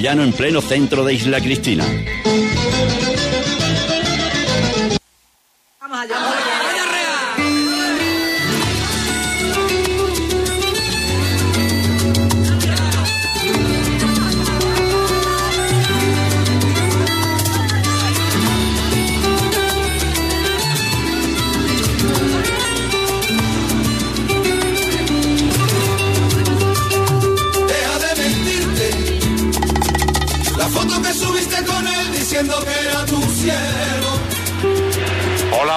Llano en pleno centro de Isla Cristina.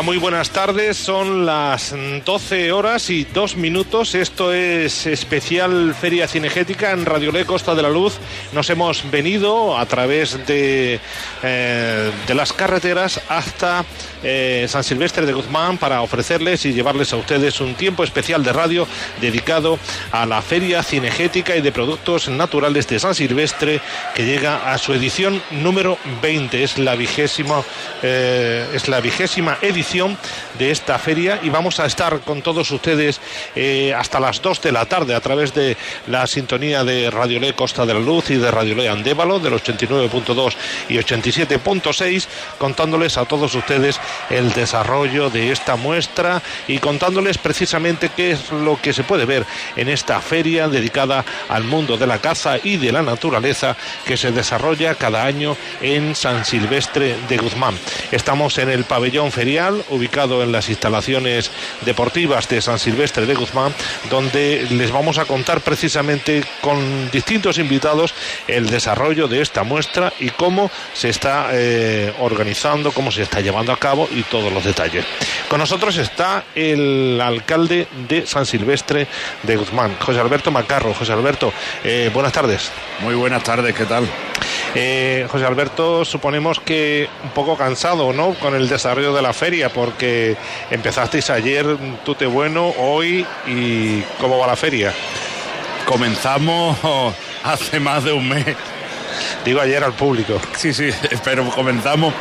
Muy buenas tardes. Son las 12 horas y 2 minutos. Esto es especial Feria Cinegética en Radio Le Costa de la Luz. Nos hemos venido a través de, eh, de las carreteras hasta eh, San Silvestre de Guzmán para ofrecerles y llevarles a ustedes un tiempo especial de radio dedicado a la Feria Cinegética y de Productos Naturales de San Silvestre que llega a su edición número 20. Es la vigésima, eh, es la vigésima edición de esta feria y vamos a estar con todos ustedes eh, hasta las 2 de la tarde a través de la sintonía de Radio Le Costa de la Luz y de Radio Le Andévalo del 89.2 y 87.6 contándoles a todos ustedes el desarrollo de esta muestra y contándoles precisamente qué es lo que se puede ver en esta feria dedicada al mundo de la caza y de la naturaleza que se desarrolla cada año en San Silvestre de Guzmán. Estamos en el pabellón ferial ubicado en las instalaciones deportivas de San Silvestre de Guzmán donde les vamos a contar precisamente con distintos invitados el desarrollo de esta muestra y cómo se está eh, organizando, cómo se está llevando a cabo y todos los detalles. Con nosotros está el alcalde de San Silvestre de Guzmán, José Alberto Macarro. José Alberto, eh, buenas tardes. Muy buenas tardes, ¿qué tal? Eh, José Alberto, suponemos que un poco cansado, ¿no? Con el desarrollo de la feria, porque empezasteis ayer tute bueno, hoy y cómo va la feria. Comenzamos hace más de un mes. Digo ayer al público. Sí, sí, pero comenzamos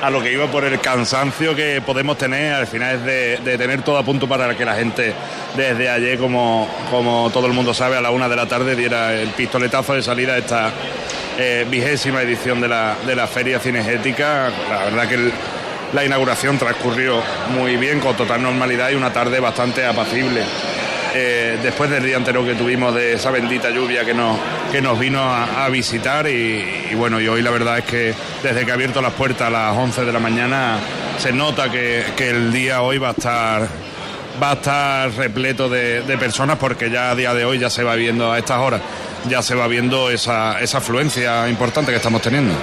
a lo que iba por el cansancio que podemos tener. Al final es de, de tener todo a punto para que la gente desde ayer, como, como todo el mundo sabe, a la una de la tarde diera el pistoletazo de salida a esta eh, vigésima edición de la, de la Feria Cinegética. La verdad que la inauguración transcurrió muy bien, con total normalidad y una tarde bastante apacible. Eh, después del día anterior que tuvimos de esa bendita lluvia que nos, que nos vino a, visitar y, bueno, y hoy la verdad es que desde que ha abierto las puertas a las 11 de la mañana se nota que, que el día hoy va a estar va a estar repleto de personas porque ya a día de hoy ya se va viendo a estas horas ya se va viendo esa, esa afluencia importante que estamos teniendo.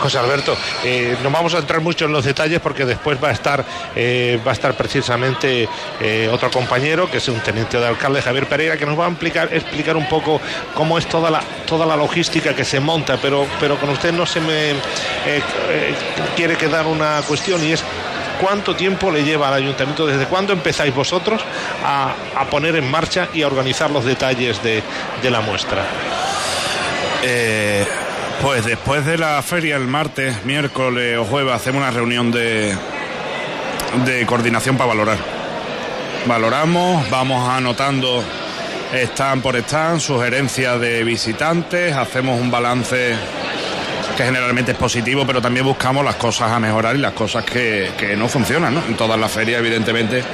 José Alberto, eh, no vamos a entrar mucho en los detalles porque después va a estar eh, va a estar precisamente eh, otro compañero que es un teniente de alcalde Javier Pereira que nos va a explicar, explicar un poco cómo es toda la toda la logística que se monta, pero pero con usted no se me quiere quedar una cuestión y es ¿Cuánto tiempo le lleva al ayuntamiento? ¿Desde cuándo empezáis vosotros a, a poner en marcha y a organizar los detalles de, de la muestra? Eh, pues después de la feria el martes, miércoles o jueves hacemos una reunión de, de coordinación para valorar. Valoramos, vamos anotando stand por stand, sugerencias de visitantes, hacemos un balance que generalmente es positivo, pero también buscamos las cosas a mejorar y las cosas que, que no funcionan. En todas las ferias, evidentemente,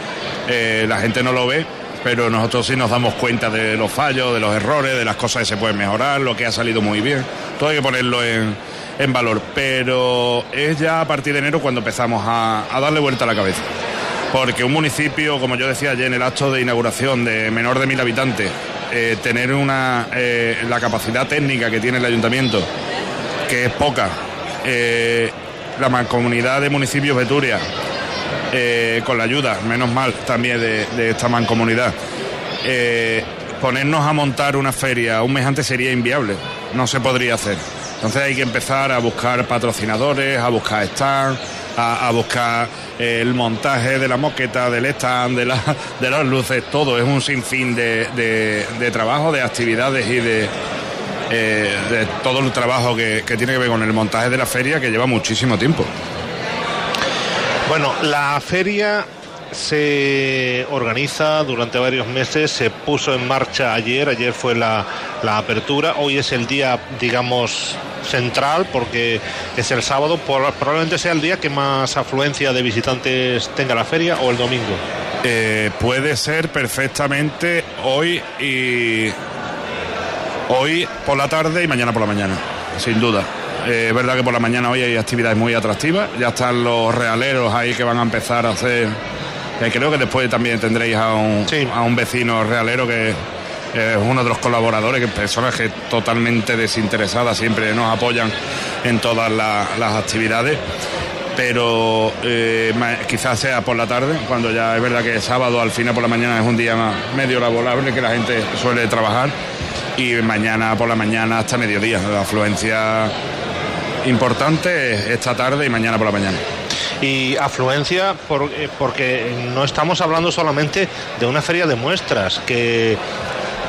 eh, la gente no lo ve, pero nosotros sí nos damos cuenta de los fallos, de los errores, de las cosas que se pueden mejorar, lo que ha salido muy bien. Todo hay que ponerlo en, en valor, pero es ya a partir de enero cuando empezamos a, a darle vuelta a la cabeza. Porque un municipio, como yo decía ayer en el acto de inauguración, de menor de mil habitantes, eh, tener una, eh, la capacidad técnica que tiene el ayuntamiento, que es poca, eh, la mancomunidad de municipios Beturia, eh, con la ayuda, menos mal también de, esta mancomunidad, eh, ponernos a montar una feria un mes antes sería inviable, no se podría hacer. Entonces hay que empezar a buscar patrocinadores, a buscar stand, a, buscar eh, el montaje de la moqueta, del stand, de, la, de las luces, todo. Es un sinfín de, de trabajo, de actividades y de, eh, de todo el trabajo que, que tiene que ver con el montaje de la feria que lleva muchísimo tiempo. Bueno, la feria se organiza durante varios meses, se puso en marcha ayer, ayer fue la la apertura. Hoy es el día, digamos, central porque es el sábado. probablemente sea el día que más afluencia de visitantes tenga la feria o el domingo. Eh, puede ser perfectamente hoy y hoy por la tarde y mañana por la mañana, sin duda. Eh, es verdad que por la mañana hoy hay actividades muy atractivas. Ya están los realeros ahí que van a empezar a hacer. Eh, creo que después también tendréis a un, a un vecino realero que es uno de los colaboradores, que personas que totalmente desinteresadas siempre nos apoyan en todas las actividades pero eh, quizás sea por la tarde, cuando ya es verdad que sábado al final por la mañana es un día más medio laborable que la gente suele trabajar y mañana por la mañana hasta mediodía, la afluencia importante esta tarde y mañana por la mañana. Y afluencia eh, porque no estamos hablando solamente de una feria de muestras, que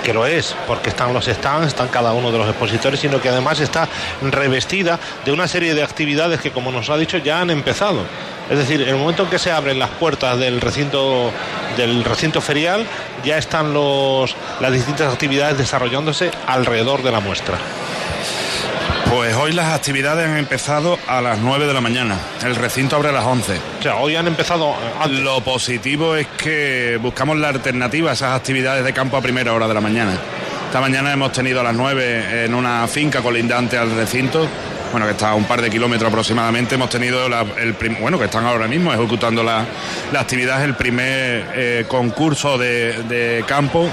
que lo es, porque están los stands, están cada uno de los expositores, sino que además está revestida de una serie de actividades que, como nos ha dicho, ya han empezado. Es decir, en el momento en que se abren las puertas del recinto del recinto ferial, ya están los, las distintas actividades desarrollándose alrededor de la muestra. Pues hoy las actividades han empezado a las 9 de la mañana. El recinto abre a las 11. O sea, hoy han empezado. Lo positivo es que buscamos la alternativa a esas actividades de campo a primera hora de la mañana. Esta mañana hemos tenido a las 9 en una finca colindante al recinto bueno, que está a un par de kilómetros aproximadamente, hemos tenido el bueno, que están ahora mismo ejecutando la, actividad, el primer eh, concurso de, campo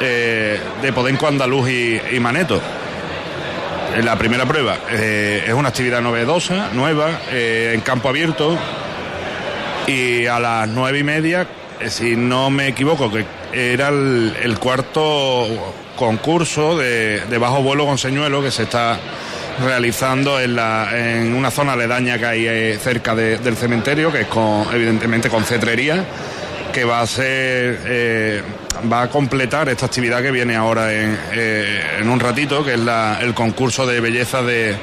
eh, de Podenco Andaluz y Maneto la primera prueba eh, es una actividad novedosa, nueva, en campo abierto. Y a las nueve y media, si no me equivoco, que era el, cuarto concurso de, bajo vuelo con señuelo que se está realizando en, la, en una zona aledaña que hay cerca del cementerio, que es con, evidentemente con cetrería, que va a ser va a completar esta actividad que viene ahora en, eh, un ratito, que es el concurso de belleza de,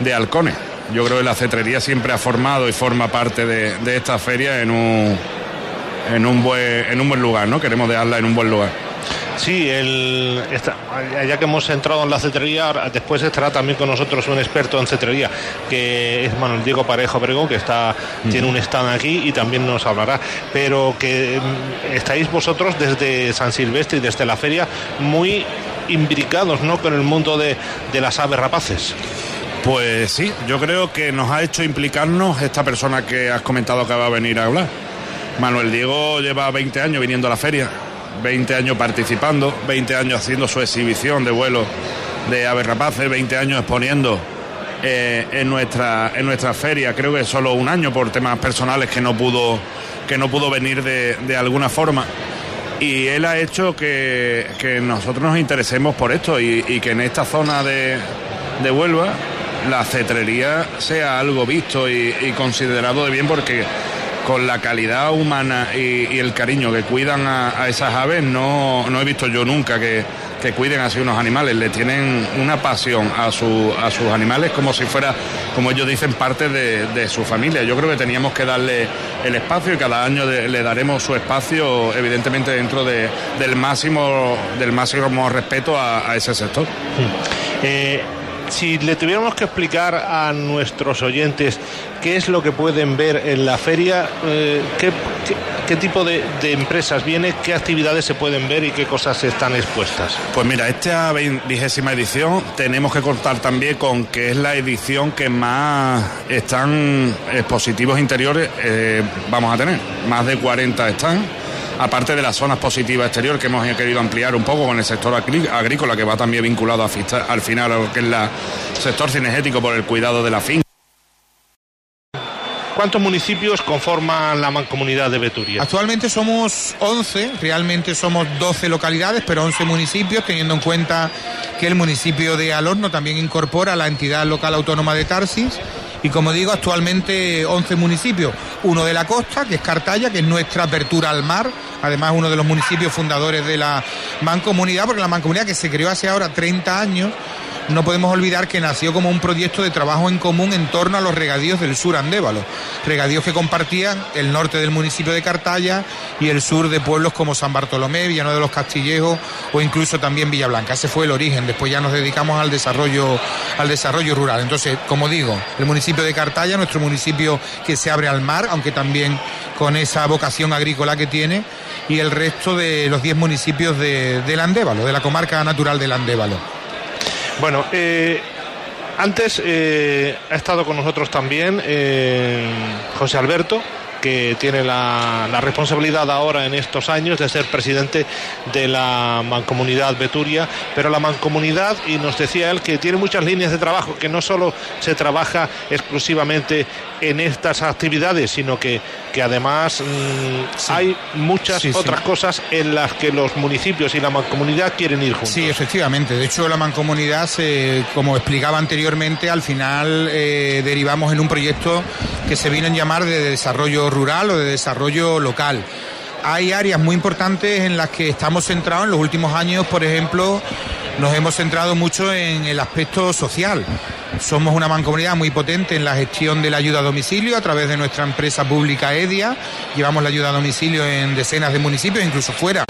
de, halcones. Yo creo que la cetrería siempre ha formado y forma parte de, esta feria en un, en, un buen, en un buen lugar, ¿no? Queremos dejarla en un buen lugar. Sí, el, ya que hemos entrado en la cetrería, después estará también con nosotros un experto en cetrería, que es Manuel Diego Parejo Bregón, que está, tiene un stand aquí y también nos hablará. Pero que mm, estáis vosotros desde San Silvestre y desde la feria muy imbricados ¿no? con el mundo de, de las aves rapaces. Pues sí, yo creo que nos ha hecho implicarnos esta persona que has comentado que va a venir a hablar. Manuel Diego lleva 20 años viniendo a la feria 20 años participando, 20 años haciendo su exhibición de vuelo de aves rapaces, 20 años exponiendo eh, en, nuestra, en nuestra feria, creo que solo un año por temas personales que no pudo, que no pudo venir de, alguna forma. Y él ha hecho que, nosotros nos interesemos por esto y, que en esta zona de, de Huelva la cetrería sea algo visto y considerado de bien porque con la calidad humana y, el cariño que cuidan a, esas aves, no, no, he visto yo nunca que, cuiden así unos animales. Le tienen una pasión a, su, a sus animales como si fuera, como ellos dicen, parte de, su familia. Yo creo que teníamos que darle el espacio y cada año le daremos su espacio, evidentemente dentro del, máximo, del máximo respeto a, ese sector. Eh, si le tuviéramos que explicar a nuestros oyentes qué es lo que pueden ver en la feria, eh, qué, tipo de, empresas viene, qué actividades se pueden ver y qué cosas están expuestas. Pues mira, esta vigésima edición tenemos que contar también con que es la edición que más están expositivos interiores eh, vamos a tener. Más de 40 están aparte de las zonas positivas exterior que hemos querido ampliar un poco con el sector agrícola que va también vinculado al final a lo que es el sector cinegético por el cuidado de la finca. ¿Cuántos municipios conforman la mancomunidad de Beturia? Actualmente somos 11, realmente somos 12 localidades, pero 11 municipios, teniendo en cuenta que el municipio de Alorno también incorpora la entidad local autónoma de Tarsis y como digo, actualmente 11 municipios, uno de la costa, que es Cartaya, que es nuestra apertura al mar, además uno de los municipios fundadores de la mancomunidad, porque la mancomunidad que se creó hace ahora 30 años, no podemos olvidar que nació como un proyecto de trabajo en común en torno a los regadíos del sur andévalo, regadíos que compartían el norte del municipio de Cartaya y el sur de pueblos como San Bartolomé, Villanueva de los Castillejos o incluso también Villablanca. Ese fue el origen. Después ya nos dedicamos al desarrollo, al desarrollo rural. Entonces, como digo, el municipio de Cartaya, nuestro municipio que se abre al mar, aunque también con esa vocación agrícola que tiene, y el resto de los 10 municipios de, del Andévalo, de la comarca natural del Andévalo. Bueno, eh, antes eh, ha estado con nosotros también eh, José Alberto, que tiene la, la, responsabilidad ahora en estos años de ser presidente de la mancomunidad Beturia, pero la mancomunidad, y nos decía él que tiene muchas líneas de trabajo, que no solo se trabaja exclusivamente en estas actividades, sino que, que además mmm, sí. hay muchas sí, otras sí. cosas en las que los municipios y la mancomunidad quieren ir juntos. Sí, efectivamente. De hecho, la mancomunidad, se, como explicaba anteriormente, al final eh, derivamos en un proyecto que se vino a llamar de desarrollo rural o de desarrollo local. Hay áreas muy importantes en las que estamos centrados en los últimos años, por ejemplo, nos hemos centrado mucho en el aspecto social. Somos una mancomunidad muy potente en la gestión de la ayuda a domicilio a través de nuestra empresa pública EDIA. Llevamos la ayuda a domicilio en decenas de municipios, incluso fuera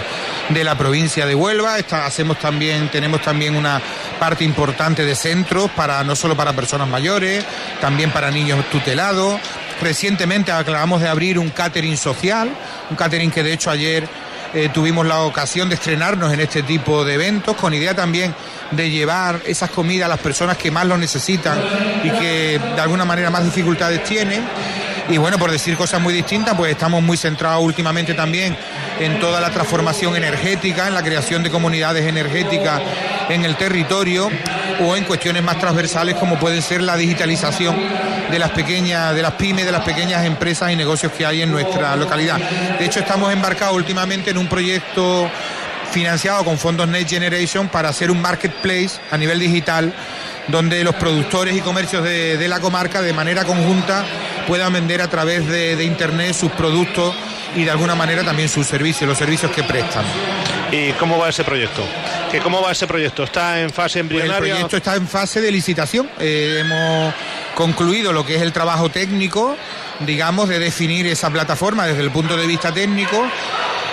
de la provincia de Huelva. Está, también, tenemos también una parte importante de centros para no solo para personas mayores, también para niños tutelados. Recientemente acabamos de abrir un catering social, un catering que de hecho ayer eh, tuvimos la ocasión de estrenarnos en este tipo de eventos, con idea también de llevar esas comidas a las personas que más lo necesitan y que de alguna manera más dificultades tienen. Y bueno, por decir cosas muy distintas, pues estamos muy centrados últimamente también en toda la transformación energética, en la creación de comunidades energéticas en el territorio o en cuestiones más transversales como puede ser la digitalización de las pequeñas, de las pymes, de las pequeñas empresas y negocios que hay en nuestra localidad. De hecho, estamos embarcados últimamente en un proyecto financiado con fondos Next Generation para hacer un marketplace a nivel digital donde los productores y comercios de, la comarca de manera conjunta puedan vender a través de, internet sus productos y de alguna manera también sus servicios, los servicios que prestan. ¿Y cómo va ese proyecto? ¿Que ¿Cómo va ese proyecto? ¿Está en fase embrionaria? Pues el proyecto está en fase de licitación. Eh, hemos concluido lo que es el trabajo técnico, digamos, de definir esa plataforma desde el punto de vista técnico.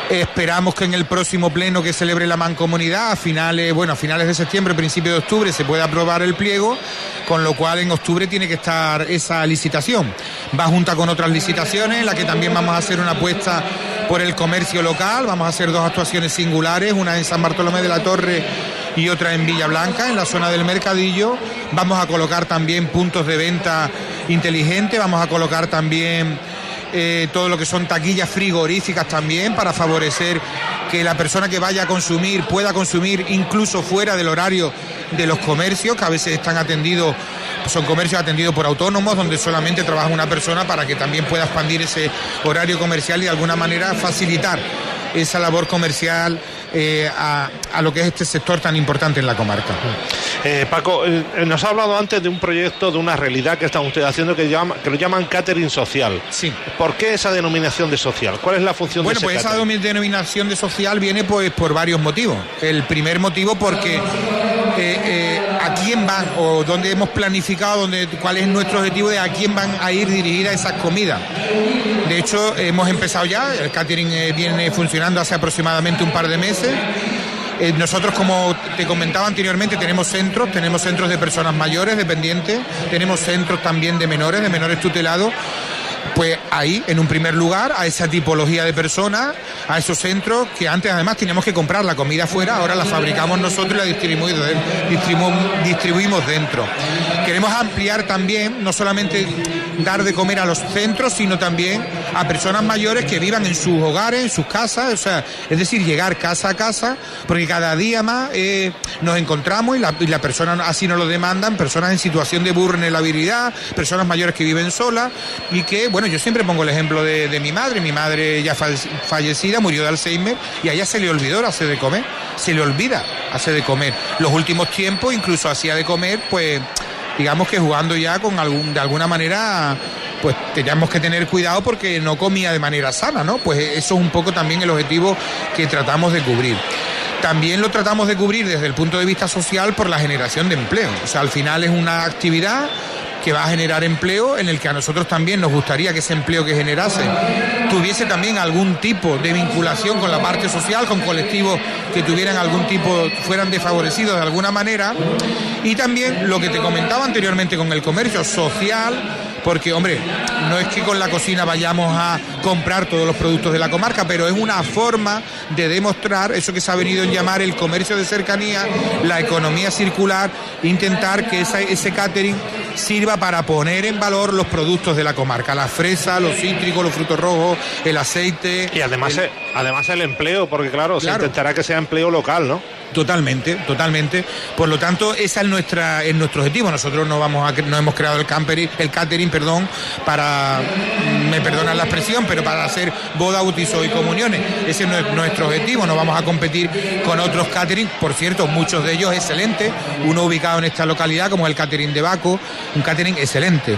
Esperamos que en el próximo pleno que celebre la mancomunidad, a finales, bueno, a finales de septiembre, principio de octubre, se pueda aprobar el pliego, con lo cual en octubre tiene que estar esa licitación. Va junta con otras licitaciones, en la que también vamos a hacer una apuesta por el comercio local, vamos a hacer dos actuaciones singulares, una en San Bartolomé de la Torre y otra en Villa Blanca, en la zona del mercadillo. Vamos a colocar también puntos de venta inteligentes, vamos a colocar también eh, todo lo que son taquillas frigoríficas también para favorecer que la persona que vaya a consumir pueda consumir incluso fuera del horario de los comercios, que a veces están atendidos, son comercios atendidos por autónomos, donde solamente trabaja una persona para que también pueda expandir ese horario comercial y de alguna manera facilitar esa labor comercial eh, a, a, lo que es este sector tan importante en la comarca. Eh, Paco, eh, nos ha hablado antes de un proyecto, de una realidad que están ustedes haciendo que, llama, que lo llaman catering social. Sí. ¿Por qué esa denominación de social? ¿Cuál es la función bueno, de ese pues esa denominación de social viene pues por varios motivos. El primer motivo porque eh, quién van o dónde hemos planificado, dónde, cuál es nuestro objetivo de a quién van a ir dirigidas esas comidas. De hecho, hemos empezado ya, el catering viene funcionando hace aproximadamente un par de meses. Eh, nosotros, como te comentaba anteriormente, tenemos centros, tenemos centros de personas mayores, dependientes, tenemos centros también de menores, de menores tutelados. Pues ahí, en un primer lugar, a esa tipología de personas, a esos centros que antes además teníamos que comprar la comida fuera, ahora la fabricamos nosotros y la distribuimos, distribuimos, distribuimos dentro. Queremos ampliar también, no solamente dar de comer a los centros, sino también a personas mayores que vivan en sus hogares, en sus casas, o sea, es decir, llegar casa a casa, porque cada día más eh, nos encontramos y la, y persona así nos lo demandan, personas en situación de vulnerabilidad, personas mayores que viven solas y que, bueno, yo siempre pongo el ejemplo de, de mi madre, mi madre ya fallecida, murió de Alzheimer y a ella se le olvidó hacer de comer, se le olvida hacer de comer. Los últimos tiempos incluso hacía de comer, pues digamos que jugando ya con algún, de alguna manera, pues teníamos que tener cuidado porque no comía de manera sana, ¿no? Pues eso es un poco también el objetivo que tratamos de cubrir. también lo tratamos de cubrir desde el punto de vista social por la generación de empleo. O sea, al final es una actividad que va a generar empleo, en el que a nosotros también nos gustaría que ese empleo que generase tuviese también algún tipo de vinculación con la parte social, con colectivos que tuvieran algún tipo, fueran desfavorecidos de alguna manera. Y también lo que te comentaba anteriormente con el comercio social, porque, hombre, no es que con la cocina vayamos a comprar todos los productos de la comarca, pero es una forma de demostrar eso que se ha venido en llamar el comercio de cercanía, la economía circular, intentar que ese catering sirva para poner en valor los productos de la comarca, la fresa, los cítricos, los frutos rojos, el aceite. Y además, el, además el empleo, porque claro, se intentará que sea empleo local, ¿no? Totalmente, totalmente. Por lo tanto, ese es nuestra, es nuestro objetivo. Nosotros no vamos a, no hemos creado el el catering, perdón, para, me perdonan la expresión, pero para hacer boda, bautizo y comuniones. Ese es nuestro objetivo. No vamos a competir con otros catering, por cierto, muchos de ellos excelentes. Uno ubicado en esta localidad, como el catering de Baco, un catering excelente.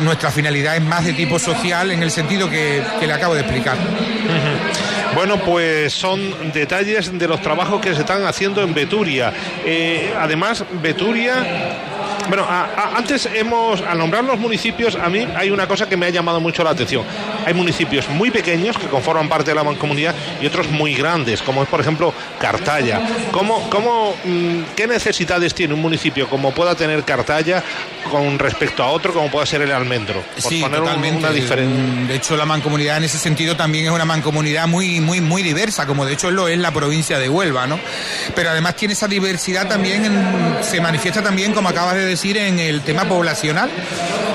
nuestra finalidad es más de tipo social en el sentido que, le acabo de explicar. Bueno, pues son detalles de los trabajos que se están haciendo en Beturia. Eh, además, Beturia bueno, antes hemos, al nombrar los municipios, a mí hay una cosa que me ha llamado mucho la atención. Hay municipios muy pequeños que conforman parte de la mancomunidad y otros muy grandes, como es por ejemplo Cartaya. ¿Cómo, cómo, mm, ¿Qué necesidades tiene un municipio como pueda tener Cartaya con respecto a otro como pueda ser el Almendro? sí, totalmente. Una mm, de hecho, la mancomunidad en ese sentido también es una mancomunidad muy, muy, muy diversa, como de hecho lo es la provincia de Huelva, ¿no? Pero además tiene esa diversidad también, se manifiesta también, como acabas de decir, en el tema poblacional.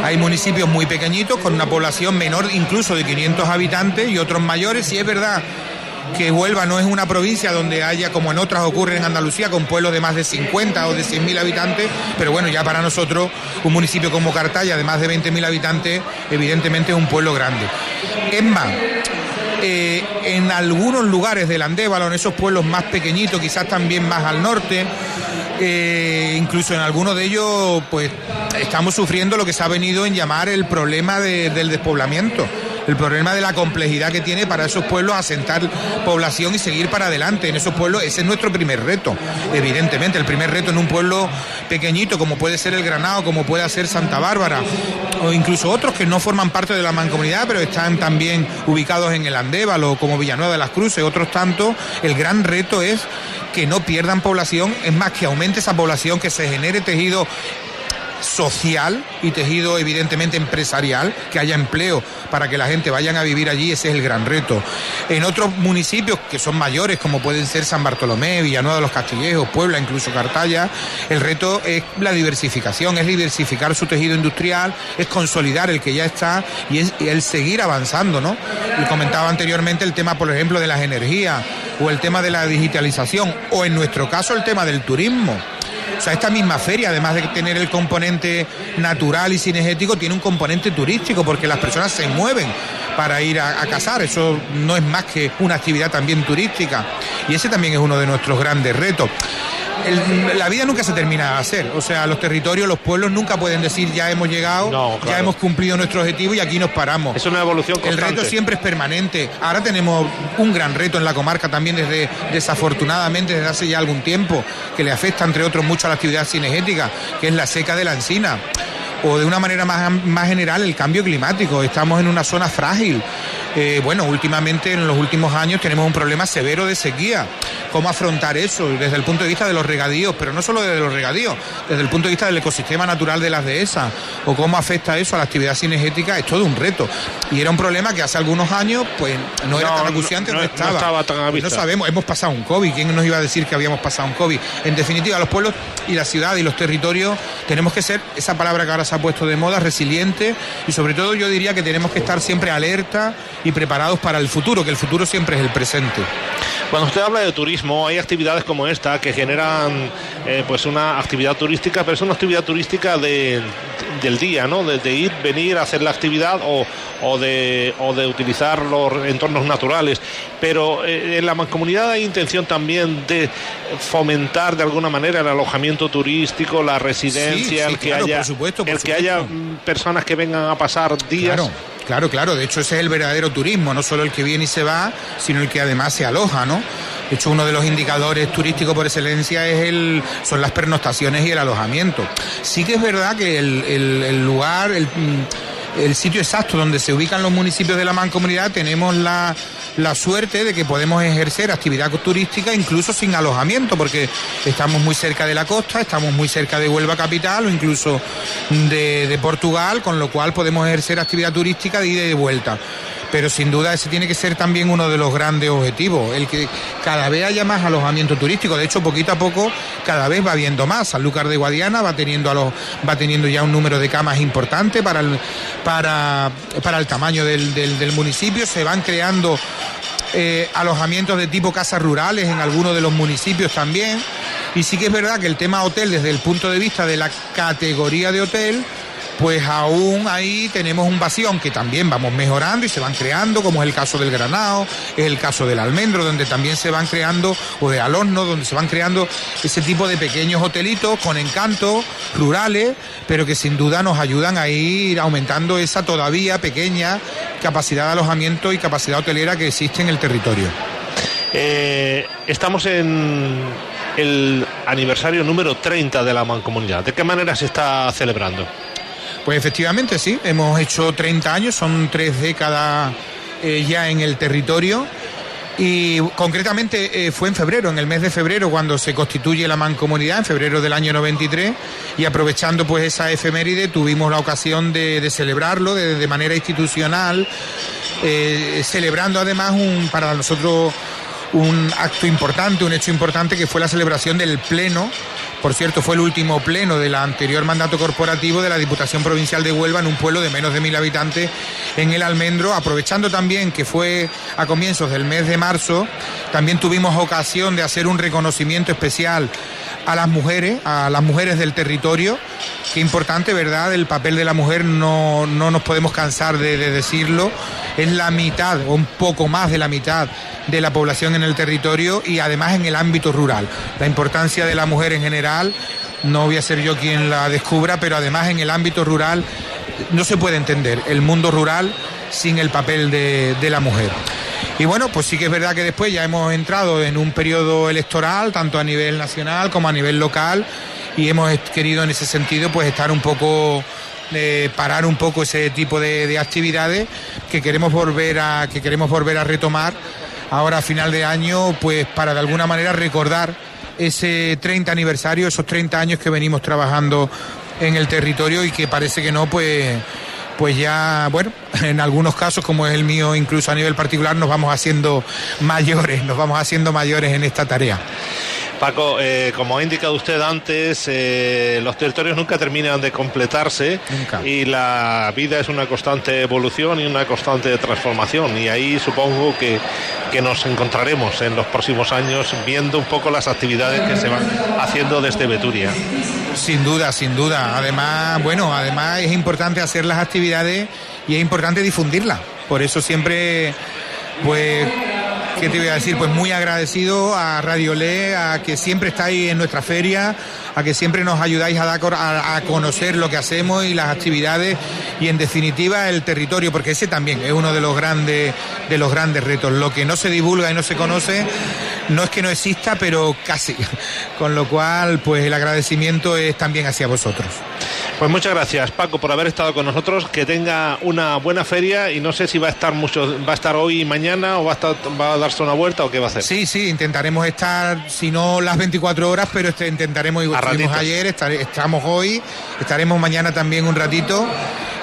Hay municipios muy pequeñitos con una población menor incluso de 500 habitantes y otros mayores. Y es verdad que Huelva no es una provincia donde haya, como en otras ocurre en Andalucía, con pueblos de más de 50 o de 100.000 habitantes, pero bueno, ya para nosotros un municipio como Cartaya de más de 20.000 habitantes, evidentemente es un pueblo grande. Es más, eh, en algunos lugares del Andévalo, en esos pueblos más pequeñitos, quizás también más al norte, eh, incluso en algunos de ellos, pues estamos sufriendo lo que se ha venido en llamar el problema del despoblamiento el problema de la complejidad que tiene para esos pueblos asentar población y seguir para adelante. En esos pueblos ese es nuestro primer reto, evidentemente. El primer reto en un pueblo pequeñito como puede ser el Granado, como puede ser Santa Bárbara, o incluso otros que no forman parte de la mancomunidad, pero están también ubicados en el Andévalo, como Villanueva de las Cruces, otros tantos, el gran reto es que no pierdan población, es más que aumente esa población, que se genere tejido social y tejido evidentemente empresarial, que haya empleo para que la gente vayan a vivir allí, ese es el gran reto. En otros municipios que son mayores, como pueden ser San Bartolomé, Villanueva de los Castillejos, Puebla, incluso Cartaya, el reto es la diversificación, es diversificar su tejido industrial, es consolidar el que ya está y es el seguir avanzando, ¿no? Y comentaba anteriormente el tema, por ejemplo, de las energías o el tema de la digitalización o en nuestro caso el tema del turismo. O sea, esta misma feria, además de tener el componente natural y cinegético, tiene un componente turístico porque las personas se mueven para ir a, a cazar. Eso no es más que una actividad también turística. Y ese también es uno de nuestros grandes retos la vida nunca se termina de hacer. O sea, los territorios, los pueblos nunca pueden decir ya hemos llegado, ya hemos cumplido nuestro objetivo y aquí nos paramos. Es una evolución constante. El reto siempre es permanente. Ahora tenemos un gran reto en la comarca también desde, desafortunadamente, desde hace ya algún tiempo, que le afecta, entre otros, mucho a la actividad cinegética, que es la seca de la encina o de una manera más, más general el cambio climático. Estamos en una zona frágil. Eh, bueno, últimamente en los últimos años tenemos un problema severo de sequía. ¿Cómo afrontar eso desde el punto de vista de los regadíos? Pero no solo desde los regadíos, desde el punto de vista del ecosistema natural de las dehesas o cómo afecta eso a la actividad cinegética es todo un reto. Y era un problema que hace algunos años pues no, era tan acuciante, no, estaba. No, sabemos, hemos pasado un COVID. ¿Quién nos iba a decir que habíamos pasado un COVID? En definitiva, los pueblos y la ciudad y los territorios tenemos que ser, esa palabra que ahora se ha puesto de moda, resiliente y sobre todo yo diría que tenemos que estar siempre alerta y preparados para el futuro, que el futuro siempre es el presente. Cuando usted habla de turismo, hay actividades como esta que generan eh, pues una actividad turística, pero es una actividad turística de, del día, ¿no? De, ir, venir hacer la actividad o, o, de, o de utilizar los entornos naturales. Pero eh, en la mancomunidad hay intención también de fomentar de alguna manera el alojamiento turístico, la residencia, el que haya, el que haya personas que vengan a pasar días. Claro, claro, de hecho ese es el verdadero turismo, no solo el que viene y se va, sino el que además se aloja, ¿no? De hecho, uno de los indicadores turísticos por excelencia es el, son las pernoctaciones y el alojamiento. Sí que es verdad que el, el- el lugar, el, mm, el sitio exacto donde se ubican los municipios de la mancomunidad, tenemos la, la suerte de que podemos ejercer actividad turística incluso sin alojamiento, porque estamos muy cerca de la costa, estamos muy cerca de Huelva capital o incluso de, de Portugal, con lo cual podemos ejercer actividad turística de ida y de vuelta pero sin duda ese tiene que ser también uno de los grandes objetivos, el que cada vez haya más alojamiento turístico. De hecho, poquito a poco cada vez va habiendo más. Sanlúcar de Guadiana va teniendo a los, va teniendo ya un número de camas importante para el, para, para el tamaño del, del- municipio. Se van creando eh, alojamientos de tipo casas rurales en algunos de los municipios también. Y sí que es verdad que el tema hotel, desde el punto de vista de la categoría de hotel, pues aún ahí tenemos un vacío, aunque también vamos mejorando y se van creando, como es el caso del Granado, es el caso del Almendro, donde también se van creando, o de Alorno, donde se van creando ese tipo de pequeños hotelitos con encanto, rurales, pero que sin duda nos ayudan a ir aumentando esa todavía pequeña capacidad de alojamiento y capacidad hotelera que existe en el territorio. Eh, estamos en el aniversario número 30 de la mancomunidad. ¿De qué manera se está celebrando? Pues efectivamente sí, hemos hecho 30 años, son tres décadas eh, ya en el territorio y concretamente eh, fue en febrero, en el mes de febrero cuando se constituye la mancomunidad, en febrero del año 93 y aprovechando pues esa efeméride tuvimos la ocasión de, celebrarlo de, de manera institucional, eh, celebrando además un, para nosotros un acto importante, un hecho importante que fue la celebración del pleno. Por cierto, fue el último pleno del anterior mandato corporativo de la Diputación Provincial de Huelva en un pueblo de menos de mil habitantes en el Almendro, aprovechando también que fue a comienzos del mes de marzo, también tuvimos ocasión de hacer un reconocimiento especial a las mujeres, a las mujeres del territorio. Qué importante, ¿verdad? El papel de la mujer no, no nos podemos cansar de, de decirlo. Es la mitad o un poco más de la mitad de la población en el territorio y además en el ámbito rural. La importancia de la mujer en general, no voy a ser yo quien la descubra, pero además en el ámbito rural no se puede entender el mundo rural sin el papel de, de la mujer. Y bueno, pues sí que es verdad que después ya hemos entrado en un periodo electoral, tanto a nivel nacional como a nivel local, y hemos querido en ese sentido pues estar un poco eh, parar un poco ese tipo de, de actividades que queremos volver a que queremos volver a retomar ahora a final de año pues para de alguna manera recordar ese 30 aniversario esos 30 años que venimos trabajando en el territorio y que parece que no pues pues ya, bueno, en algunos casos, como es el mío, incluso a nivel particular, nos vamos haciendo mayores, nos vamos haciendo mayores en esta tarea. Paco, eh, como ha indicado usted antes, eh, los territorios nunca terminan de completarse Nunca. y la vida es una constante evolución y una constante transformación. Y ahí supongo que, que nos encontraremos en los próximos años viendo un poco las actividades que se van haciendo desde Beturia. Sin duda, sin duda. Además, bueno, además es importante hacer las actividades y es importante difundirlas. Por eso siempre, pues, ¿qué te voy a decir? Pues muy agradecido a Radio Le, a que siempre estáis en nuestra feria, a que siempre nos ayudáis a, dar a, a conocer lo que hacemos y las actividades y en definitiva el territorio, porque ese también es uno de los grandes, de los grandes retos. Lo que no se divulga y no se conoce no es que no exista, pero casi. Con lo cual, pues el agradecimiento es también hacia vosotros. Pues muchas gracias, Paco, por haber estado con nosotros. Que tenga una buena feria y no sé si va a estar mucho, va a estar hoy y mañana o va a, estar, va a darse una vuelta o qué va a hacer. Sí, sí, intentaremos estar, si no las 24 horas, pero este, intentaremos, estuvimos ayer, estamos hoy, estaremos mañana también un ratito.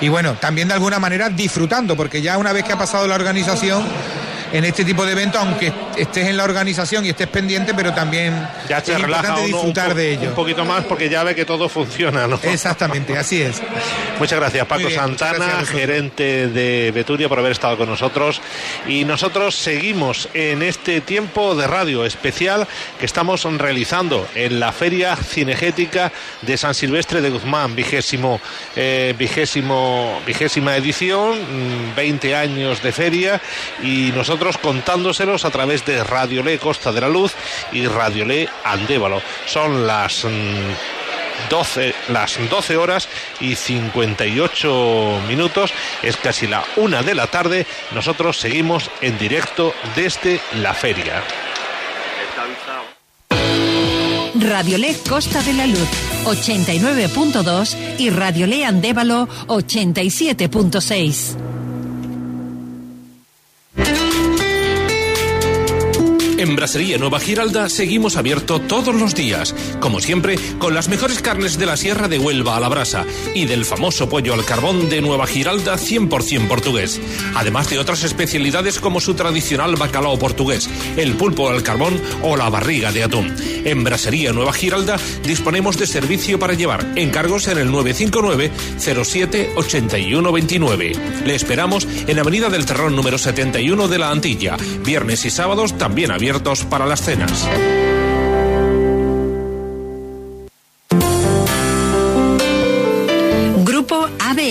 Y bueno, también de alguna manera disfrutando, porque ya una vez que ha pasado la organización, en este tipo de eventos, aunque estés en la organización y estés pendiente, pero también Ya es importante un, disfrutar de ello. un poquito más porque ya ve que todo funciona, ¿no? Exactamente, así es. Muchas gracias, Paco bien, Santana, gracias gerente de Beturia, por haber estado con nosotros. Y nosotros seguimos en este tiempo de radio especial que estamos realizando en la Feria Cinegética de San Silvestre de Guzmán, vigésimo, eh, vigésimo, vigésima edición, mm, 20 años de feria, y nosotros contándoselos a través de Radio Le Costa de la Luz y Radio Le Andévalo. Son las. mm, 12, las 12 horas y 58 minutos, es casi la una de la tarde, nosotros seguimos en directo desde la feria. Radiolé Costa de la Luz 89.2 y Radiolé Andévalo 87.6. En Brasería Nueva Giralda seguimos abierto todos los días, como siempre, con las mejores carnes de la Sierra de Huelva a la brasa y del famoso pollo al carbón de Nueva Giralda 100% portugués, además de otras especialidades como su tradicional bacalao portugués, el pulpo al carbón o la barriga de atún. En Brasería Nueva Giralda disponemos de servicio para llevar encargos en el 959 07 81 29. Le esperamos en Avenida del Terrón número 71 de la Antilla, viernes y sábados también abiertos para las cenas.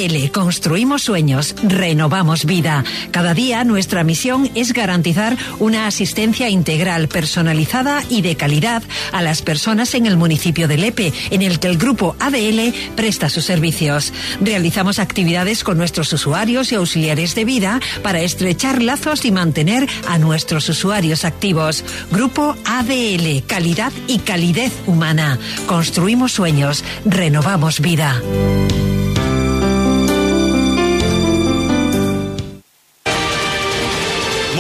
ABL, construimos sueños, renovamos vida. Cada día nuestra misión es garantizar una asistencia integral, personalizada y de calidad a las personas en el municipio de Lepe, en el que el Grupo ABL presta sus servicios. Realizamos actividades con nuestros usuarios y auxiliares de vida para estrechar lazos y mantener a nuestros usuarios activos. Grupo ABL, calidad y calidez humana. Construimos sueños, renovamos vida.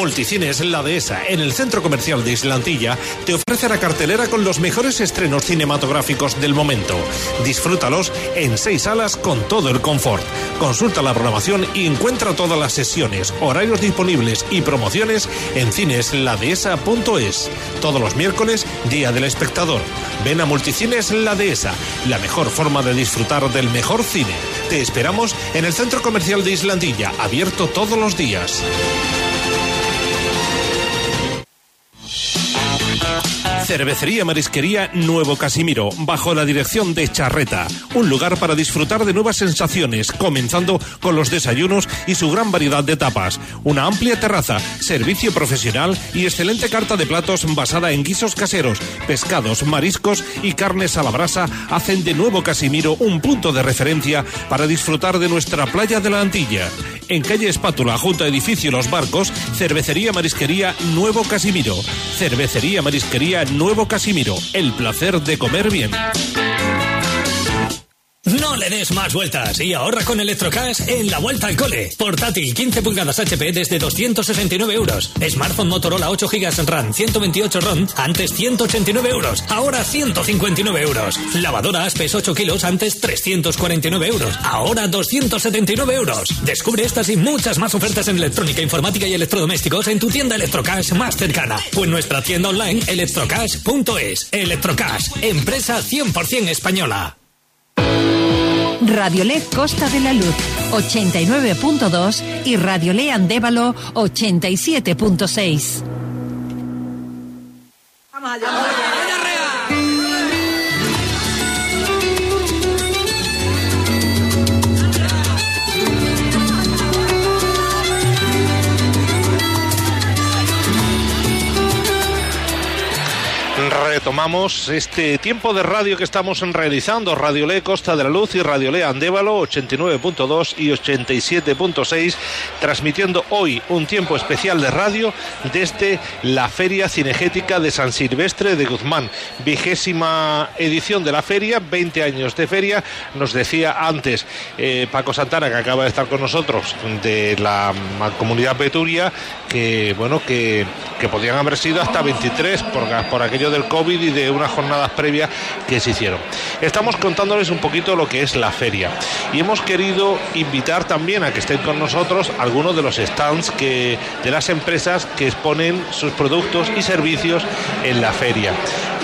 Multicines La Dehesa, en el centro comercial de Islantilla, te ofrece la cartelera con los mejores estrenos cinematográficos del momento. Disfrútalos en seis salas con todo el confort. Consulta la programación y encuentra todas las sesiones, horarios disponibles y promociones en cinesladehesa.es. Todos los miércoles, Día del Espectador. Ven a Multicines La Dehesa, la mejor forma de disfrutar del mejor cine. Te esperamos en el centro comercial de Islandilla, abierto todos los días. Cervecería Marisquería Nuevo Casimiro, bajo la dirección de Charreta. Un lugar para disfrutar de nuevas sensaciones, comenzando con los desayunos y su gran variedad de tapas. Una amplia terraza, servicio profesional y excelente carta de platos basada en guisos caseros, pescados, mariscos y carnes a la brasa hacen de Nuevo Casimiro un punto de referencia para disfrutar de nuestra playa de la Antilla. En calle Espátula, junto a edificio Los Barcos, Cervecería Marisquería Nuevo Casimiro. Cervecería Marisquería Nuevo Casimiro. El placer de comer bien. No le des más vueltas y ahorra con Electrocash en la vuelta al cole. Portátil 15 pulgadas HP desde 269 euros. Smartphone Motorola 8 GB RAM 128 ROM antes 189 euros, ahora 159 euros. Lavadora Aspes 8 kilos antes 349 euros, ahora 279 euros. Descubre estas y muchas más ofertas en electrónica, informática y electrodomésticos en tu tienda Electrocash más cercana o en nuestra tienda online electrocash.es. Electrocash, empresa 100% española. Radiolé Costa de la Luz 89.2 y Radiolé Andévalo 87.6. Vamos allá, vamos allá. Retomamos este tiempo de radio que estamos realizando, Radio Le Costa de la Luz y Radio Le Andévalo 89.2 y 87.6, transmitiendo hoy un tiempo especial de radio desde la Feria Cinegética de San Silvestre de Guzmán. Vigésima edición de la feria, 20 años de feria. Nos decía antes eh, Paco Santana, que acaba de estar con nosotros, de la comunidad Peturia, que bueno, que, que podían haber sido hasta 23 por, por aquello del COVID y de unas jornadas previas que se hicieron. Estamos contándoles un poquito lo que es la feria y hemos querido invitar también a que estén con nosotros algunos de los stands que, de las empresas que exponen sus productos y servicios en la feria.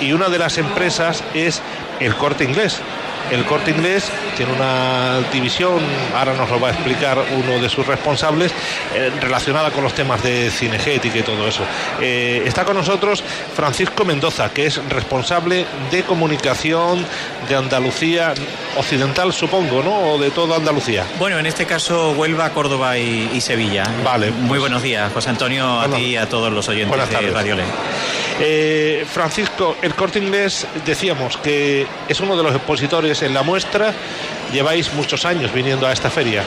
Y una de las empresas es el corte inglés. El corte inglés tiene una división, ahora nos lo va a explicar uno de sus responsables, eh, relacionada con los temas de cinegética y todo eso. Eh, está con nosotros Francisco Mendoza, que es responsable de comunicación de Andalucía Occidental, supongo, ¿no? O de toda Andalucía. Bueno, en este caso Huelva, Córdoba y, y Sevilla. Vale. Muy buenos días, José Antonio, a Bueno. ti y a todos los oyentes Buenas de tardes. Radio Le. Eh, Francisco, el corte inglés, decíamos que es uno de los expositores en la muestra. Lleváis muchos años viniendo a esta feria.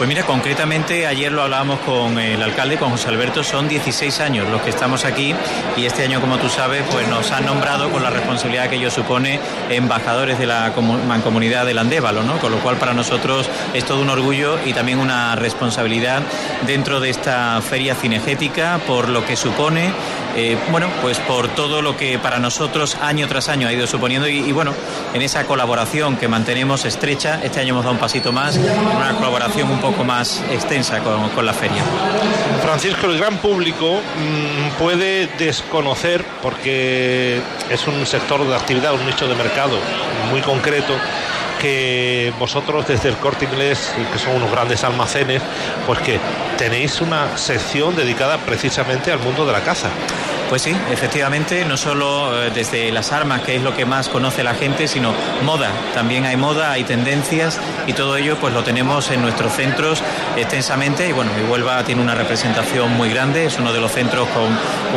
Pues mira, concretamente ayer lo hablábamos con el alcalde, con José Alberto, son 16 años los que estamos aquí y este año, como tú sabes, pues nos han nombrado con la responsabilidad que ello supone embajadores de la mancomunidad del Andévalo, ¿no? Con lo cual para nosotros es todo un orgullo y también una responsabilidad dentro de esta feria cinegética por lo que supone eh, bueno, pues por todo lo que para nosotros año tras año ha ido suponiendo y, bueno, en esa colaboración que mantenemos estrecha, este año hemos dado un pasito más, una colaboración un poco más extensa con, la feria. Francisco, el gran público mm, puede desconocer, porque es un sector de actividad, un nicho de mercado muy concreto, que vosotros desde el corte inglés, que son unos grandes almacenes, pues que tenéis una sección dedicada precisamente al mundo de la caza. Pues sí, efectivamente, no solo eh, desde las armas, que es lo que más conoce la gente, sino moda. También hay moda, hay tendencias y todo ello pues lo tenemos en nuestros centros extensamente y bueno, Huelva tiene una representación muy grande, es uno de los centros con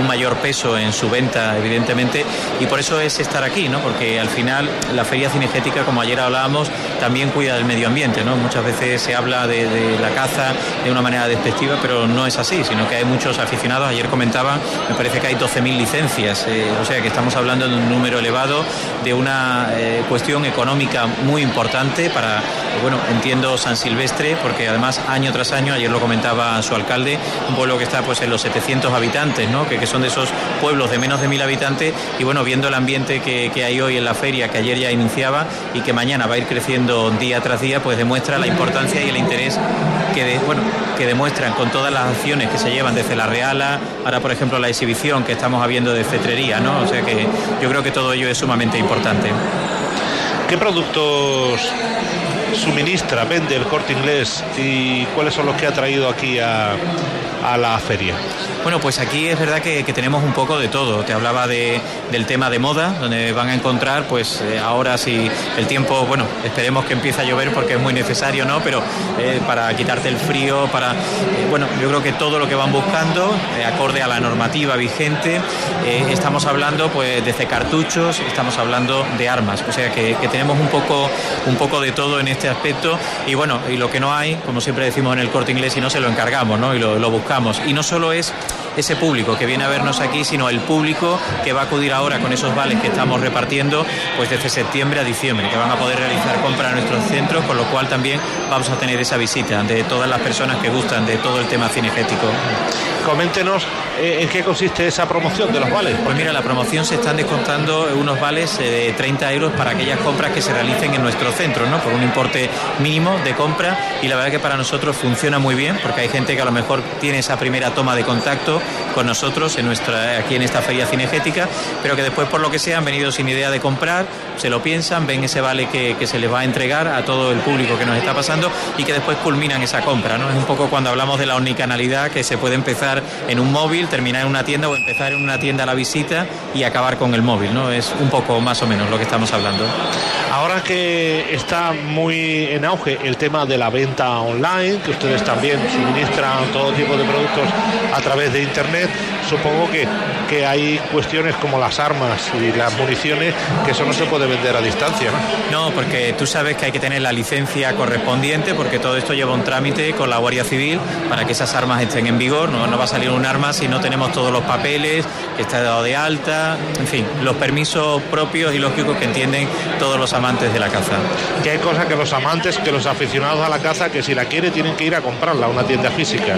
un mayor peso en su venta, evidentemente, y por eso es estar aquí, ¿no? Porque al final la feria cinegética, como ayer hablábamos, también cuida del medio ambiente, ¿no? Muchas veces se habla de, de la caza de una manera despectiva, pero no es así, sino que hay muchos aficionados, ayer comentaba, me parece que hay 12.000 licencias, eh, o sea que estamos hablando de un número elevado, de una eh, cuestión económica muy importante para, bueno, entiendo San Silvestre, porque además año tras año, ayer lo comentaba su alcalde, un pueblo que está pues en los 700 habitantes, ¿no? que, que son de esos pueblos de menos de mil habitantes, y bueno, viendo el ambiente que, que hay hoy en la feria, que ayer ya iniciaba y que mañana va a ir creciendo día tras día, pues demuestra la importancia y el interés que, de, bueno, que demuestran con todas las acciones que se llevan desde la Reala, ahora por ejemplo la exhibición que estamos habiendo de cetrería, ¿no? O sea que yo creo que todo ello es sumamente importante. ¿Qué productos suministra, vende el corte inglés y cuáles son los que ha traído aquí a, a la feria? Bueno, pues aquí es verdad que, tenemos un poco de todo. Te hablaba de, del tema de moda, donde van a encontrar, pues eh, ahora si el tiempo, bueno, esperemos que empiece a llover porque es muy necesario, ¿no? Pero eh, para quitarte el frío, para, eh, bueno, yo creo que todo lo que van buscando, acorde a la normativa vigente, estamos hablando pues desde cartuchos, estamos hablando de armas. O sea que, tenemos un poco, un poco de todo en este aspecto. Y bueno, y lo que no hay, como siempre decimos en el corte inglés, y no se lo encargamos, ¿no? Y lo, buscamos. Y no solo es ese público que viene a vernos aquí, sino el público que va a acudir ahora con esos vales que estamos repartiendo, pues desde septiembre a diciembre, que van a poder realizar compra en nuestros centros, con lo cual también vamos a tener esa visita de todas las personas que gustan de todo el tema cinegético. Coméntenos eh, en qué consiste esa promoción de los vales. Pues mira, la promoción se están descontando unos vales eh, de 30 euros para aquellas compras que se realicen en nuestro centro, ¿no? Por un importe mínimo de compra y la verdad que para nosotros funciona muy bien porque hay gente que a lo mejor tiene esa primera toma de contacto con nosotros en nuestra, aquí en esta feria cinegética, pero que después por lo que sea han venido sin idea de comprar, se lo piensan, ven ese vale que, se les va a entregar a todo el público que nos está pasando y que después culminan esa compra, ¿no? Es un poco cuando hablamos de la omnicanalidad que se puede empezar en un móvil, terminar en una tienda o empezar en una tienda a la visita y acabar con el móvil, ¿no? Es un poco más o menos lo que estamos hablando. Ahora que está muy en auge el tema de la venta online, que ustedes también suministran todo tipo de productos a través de internet, supongo que, que hay cuestiones como las armas y las municiones que eso no se puede vender a distancia. ¿no? no, porque tú sabes que hay que tener la licencia correspondiente porque todo esto lleva un trámite con la Guardia Civil para que esas armas estén en vigor. No, no va a salir un arma si no tenemos todos los papeles, que está dado de alta, en fin, los permisos propios y lógicos que entienden todos los amantes de la caza. Que hay cosas que los amantes, que los aficionados a la caza, que si la quiere tienen que ir a comprarla a una tienda física.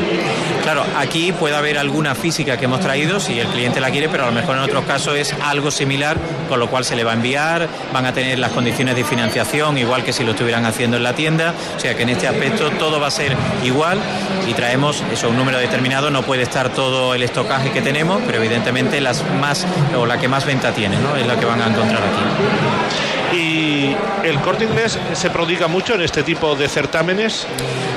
Claro, aquí puede haber alguna física que hemos traído si el cliente la quiere, pero a lo mejor en otros casos es algo similar, con lo cual se le va a enviar, van a tener las condiciones de financiación igual que si lo estuvieran haciendo en la tienda, o sea que en este aspecto todo va a ser igual y traemos eso, un número determinado, no puede estar todo el estocaje que tenemos, pero evidentemente las más o la que más venta tiene, ¿no? Es la que van a encontrar aquí. Y el corte inglés se prodiga mucho en este tipo de certámenes.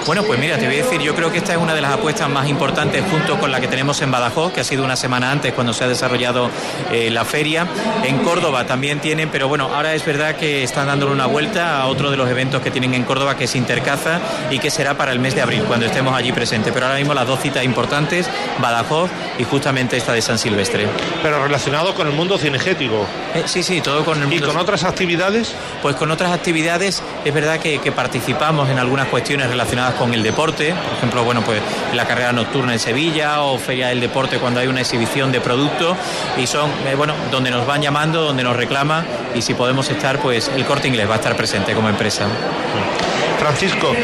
Bueno, pues mira, te voy a decir, yo creo que esta es una de las apuestas más importantes junto con la que tenemos en Badajoz, que ha sido una semana antes cuando se ha desarrollado eh, la feria. En Córdoba también tienen, pero bueno, ahora es verdad que están dándole una vuelta a otro de los eventos que tienen en Córdoba, que es Intercaza, y que será para el mes de abril, cuando estemos allí presentes. Pero ahora mismo las dos citas importantes, Badajoz y justamente esta de San Silvestre. Pero relacionado con el mundo cinegético. Eh, sí, sí, todo con el mundo. ¿Y con otras actividades? Pues con otras actividades es verdad que, participamos en algunas cuestiones relacionadas con el deporte, por ejemplo, bueno, pues la carrera nocturna en Sevilla o Feria del Deporte cuando hay una exhibición de productos. Y son, eh, bueno, donde nos van llamando, donde nos reclama y si podemos estar, pues el corte inglés va a estar presente como empresa. Francisco,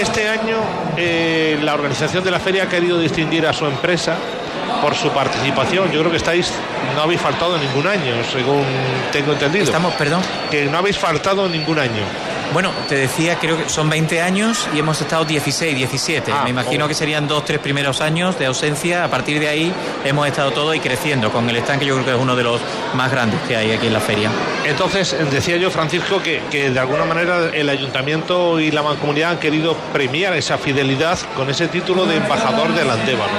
este año eh, la organización de la feria ha querido distinguir a su empresa por su participación. Yo creo que estáis, no habéis faltado ningún año, según tengo entendido. Estamos, perdón. Que no habéis faltado ningún año. Bueno, te decía, creo que son 20 años y hemos estado 16, 17. Ah, Me imagino oh. que serían dos, tres primeros años de ausencia. A partir de ahí hemos estado todo y creciendo con el stand que yo creo que es uno de los más grandes que hay aquí en la feria. Entonces, decía yo, Francisco, que, que de alguna manera el ayuntamiento y la mancomunidad han querido premiar esa fidelidad con ese título de embajador del Andévalo.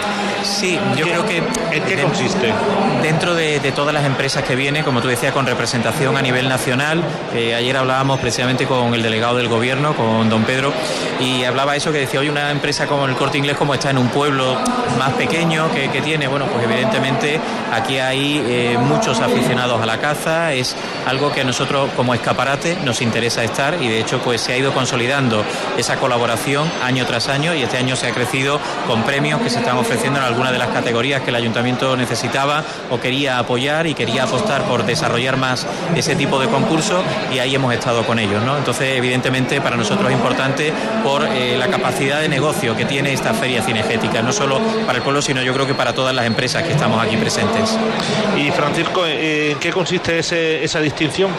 Sí, yo creo que... ¿En qué consiste? Dentro de, de todas las empresas que vienen, como tú decías, con representación a nivel nacional, eh, ayer hablábamos precisamente con el delegado del gobierno, con don Pedro, y hablaba eso que decía, hoy una empresa como el Corte Inglés, como está en un pueblo más pequeño que, que tiene, bueno, pues evidentemente aquí hay eh, muchos aficionados a la caza, es algo que a nosotros como escaparate nos interesa estar y de hecho pues se ha ido consolidando esa colaboración año tras año y este año se ha crecido con premios que se están ofreciendo en algunas de las categorías que el ayuntamiento necesitaba o quería apoyar y quería apostar por desarrollar más ese tipo de concursos y ahí hemos estado con ellos, ¿no? Entonces, evidentemente para nosotros es importante por eh, la capacidad de negocio que tiene esta feria cinegética, no solo para el pueblo, sino yo creo que para todas las empresas que estamos aquí presentes. Y Francisco, eh, ¿en qué consiste ese- esa distinción?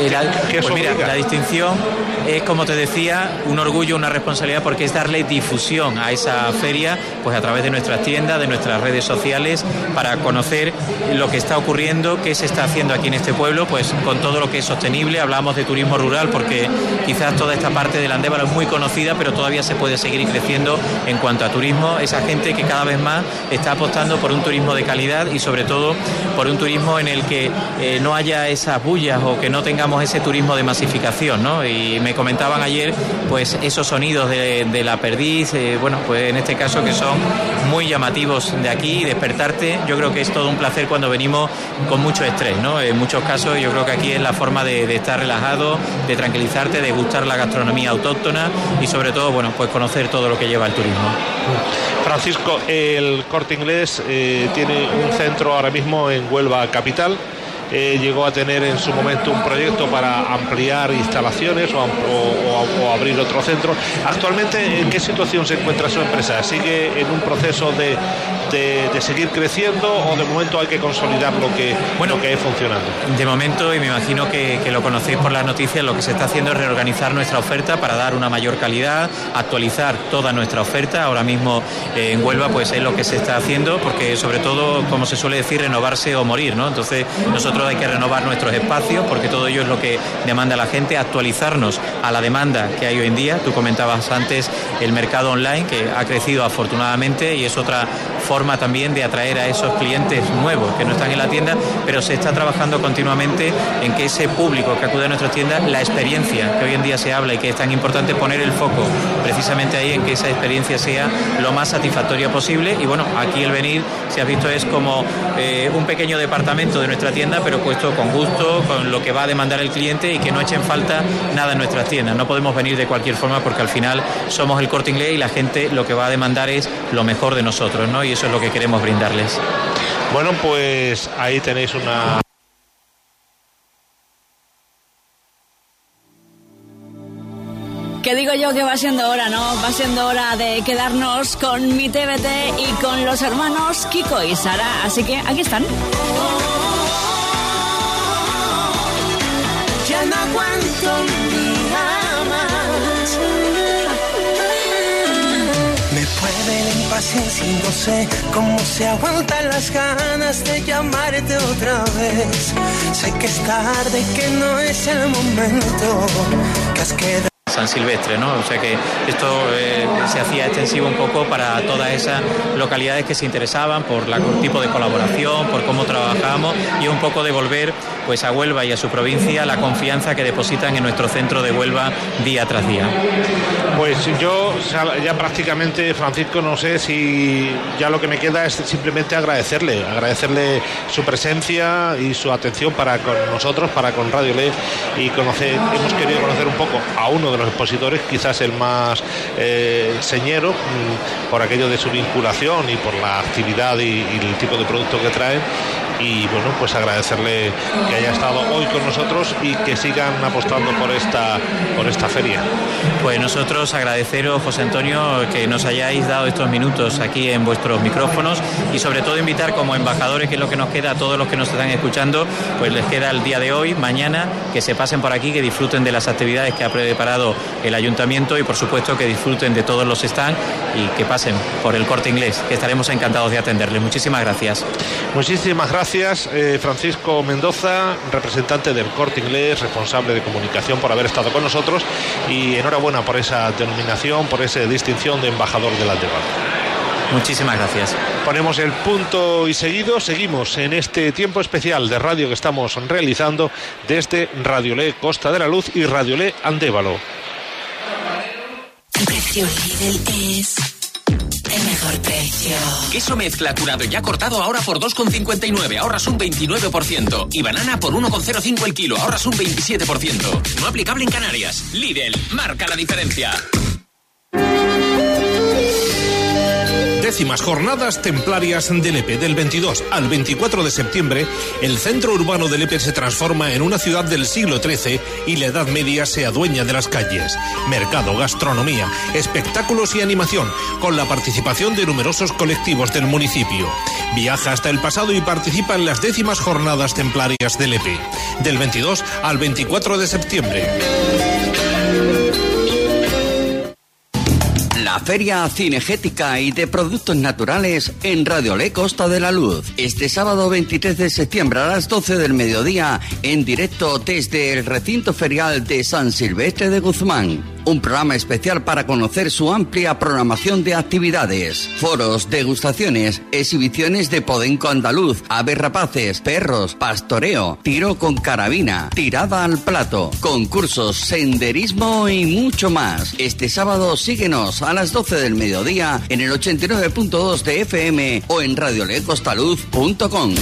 Eh, la, ¿Qué os pues mira, la distinción es, como te decía, un orgullo, una responsabilidad, porque es darle difusión a esa feria, pues a través de nuestras tiendas, de nuestras redes sociales, para conocer lo que está ocurriendo, qué se está haciendo aquí en este pueblo, pues con todo lo que es sostenible. Hablamos de turismo rural, porque quizás toda esta parte del Andévalo es muy conocida, pero todavía se puede seguir creciendo en cuanto a turismo. Esa gente que cada vez más está apostando por un turismo de calidad y sobre todo por un turismo en el que eh, no haya esas bullas o que no tengamos ese turismo de masificación, ¿no? Comentaban ayer, pues esos sonidos de, la perdiz, eh, bueno, pues en este caso que son muy llamativos de aquí despertarte, yo creo que es todo un placer cuando venimos con mucho estrés, ¿no? En muchos casos yo creo que aquí es la forma de, de estar relajado, de tranquilizarte, de gustar la gastronomía autóctona y sobre todo, bueno, pues conocer todo lo que lleva el turismo. Francisco, el corte inglés eh, tiene un centro ahora mismo en Huelva Capital. Eh, llegó a tener en su momento un proyecto para ampliar instalaciones o, abrir otro centro. Actualmente, ¿en qué situación se encuentra su empresa? ¿Sigue en un proceso de, de- de seguir creciendo o de momento hay que consolidar lo que, lo que es funcionando? De momento, y me imagino que, que lo conocéis por las noticias, lo que se está haciendo es reorganizar nuestra oferta para dar una mayor calidad, actualizar toda nuestra oferta. Ahora mismo eh, en Huelva pues es lo que se está haciendo, porque sobre todo, como se suele decir, renovarse o morir, ¿no? Entonces nosotros hay que renovar nuestros espacios, porque todo ello es lo que demanda la gente, actualizarnos a la demanda que hay hoy en día. Tú comentabas antes el mercado online, que ha crecido afortunadamente y es otra forma también de atraer a esos clientes nuevos que no están en la tienda, pero se está trabajando continuamente en que ese público que acude a nuestras tiendas, la experiencia que hoy en día se habla y que es tan importante poner el foco precisamente ahí en que esa experiencia sea lo más satisfactoria posible. Y bueno, aquí el venir, si has visto, es como eh, un pequeño departamento de nuestra tienda, pero puesto con gusto, con lo que va a demandar el cliente y que no echen falta nada en nuestras tiendas. No podemos venir de cualquier forma porque al final somos el corte inglés y la gente lo que va a demandar es lo mejor de nosotros, ¿no? Eso es lo que queremos brindarles. Bueno, pues ahí tenéis una Que digo yo que va siendo hora, ¿no? Va siendo hora de quedarnos con mi TBT y con los hermanos Kiko y Sara. Así que aquí están. Ya no aguanto impaciencia y no sé cómo se aguantan las ganas de llamarte otra vez. Sé que es tarde, que no es el momento, que has quedado. San Silvestre, ¿no? O sea que esto eh, se hacía extensivo un poco para todas esas localidades que se interesaban por el tipo de colaboración, por cómo trabajábamos y un poco de volver pues a Huelva y a su provincia la confianza que depositan en nuestro centro de Huelva día tras día. Pues yo ya prácticamente, Francisco, no sé si ya lo que me queda es simplemente agradecerle, agradecerle su presencia y su atención para con nosotros, para con Radio Le y conocer, hemos querido conocer un poco a uno de los expositores, quizás el más eh, señero, mm, por aquello de su vinculación y por la actividad y, y el tipo de producto que traen y bueno, pues agradecerle que haya estado hoy con nosotros y que sigan apostando por esta, por esta feria. Pues nosotros agradeceros, José Antonio, que nos hayáis dado estos minutos aquí en vuestros micrófonos y sobre todo invitar como embajadores, que es lo que nos queda a todos los que nos están escuchando, pues les queda el día de hoy, mañana, que se pasen por aquí, que disfruten de las actividades que ha preparado el ayuntamiento y por supuesto que disfruten de todos los stands y que pasen por el corte inglés, que estaremos encantados de atenderles. Muchísimas gracias. Muchísimas gracias, eh, Francisco Mendoza, representante del corte inglés, responsable de comunicación por haber estado con nosotros y enhorabuena por esa denominación, por esa distinción de embajador del Aldebar. Muchísimas gracias. Ponemos el punto y seguido, seguimos en este tiempo especial de radio que estamos realizando desde Radio Le Costa de la Luz y Radio Le Andévalo. El precio Lidl es el mejor precio. Queso mezcla curado ya cortado ahora por 2,59, ahorras un 29%. Y banana por 1,05 el kilo, ahorras un 27%. No aplicable en Canarias. Lidl, marca la diferencia. Décimas jornadas templarias de Lepe. Del 22 al 24 de septiembre, el centro urbano de Lepe se transforma en una ciudad del siglo XIII y la Edad Media se adueña de las calles. Mercado, gastronomía, espectáculos y animación, con la participación de numerosos colectivos del municipio. Viaja hasta el pasado y participa en las décimas jornadas templarias de Lepe. Del 22 al 24 de septiembre. Feria Cinegética y de Productos Naturales en Radio Le Costa de la Luz. Este sábado 23 de septiembre a las 12 del mediodía, en directo desde el recinto ferial de San Silvestre de Guzmán. Un programa especial para conocer su amplia programación de actividades, foros, degustaciones, exhibiciones de podenco andaluz, aves rapaces, perros, pastoreo, tiro con carabina, tirada al plato, concursos, senderismo y mucho más. Este sábado síguenos a las 12 del mediodía en el 89.2 de FM o en radiolecostaluz.com.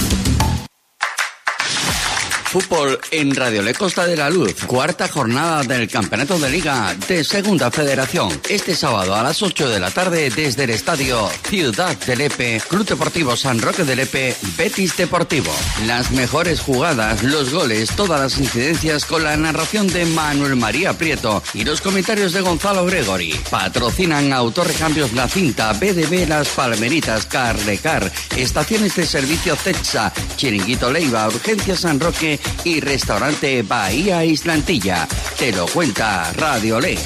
Fútbol en Radio Le Costa de la Luz. Cuarta jornada del Campeonato de Liga de Segunda Federación. Este sábado a las 8 de la tarde desde el estadio Ciudad de Lepe, Club Deportivo San Roque de Lepe, Betis Deportivo. Las mejores jugadas, los goles, todas las incidencias con la narración de Manuel María Prieto y los comentarios de Gonzalo Gregory. Patrocinan Autorrecambios La Cinta, BDB Las Palmeritas, Carrecar, Estaciones de Servicio CETSA, Chiringuito Leiva, Urgencia San Roque y Restaurante Bahía Islantilla. Te lo cuenta Radio Le.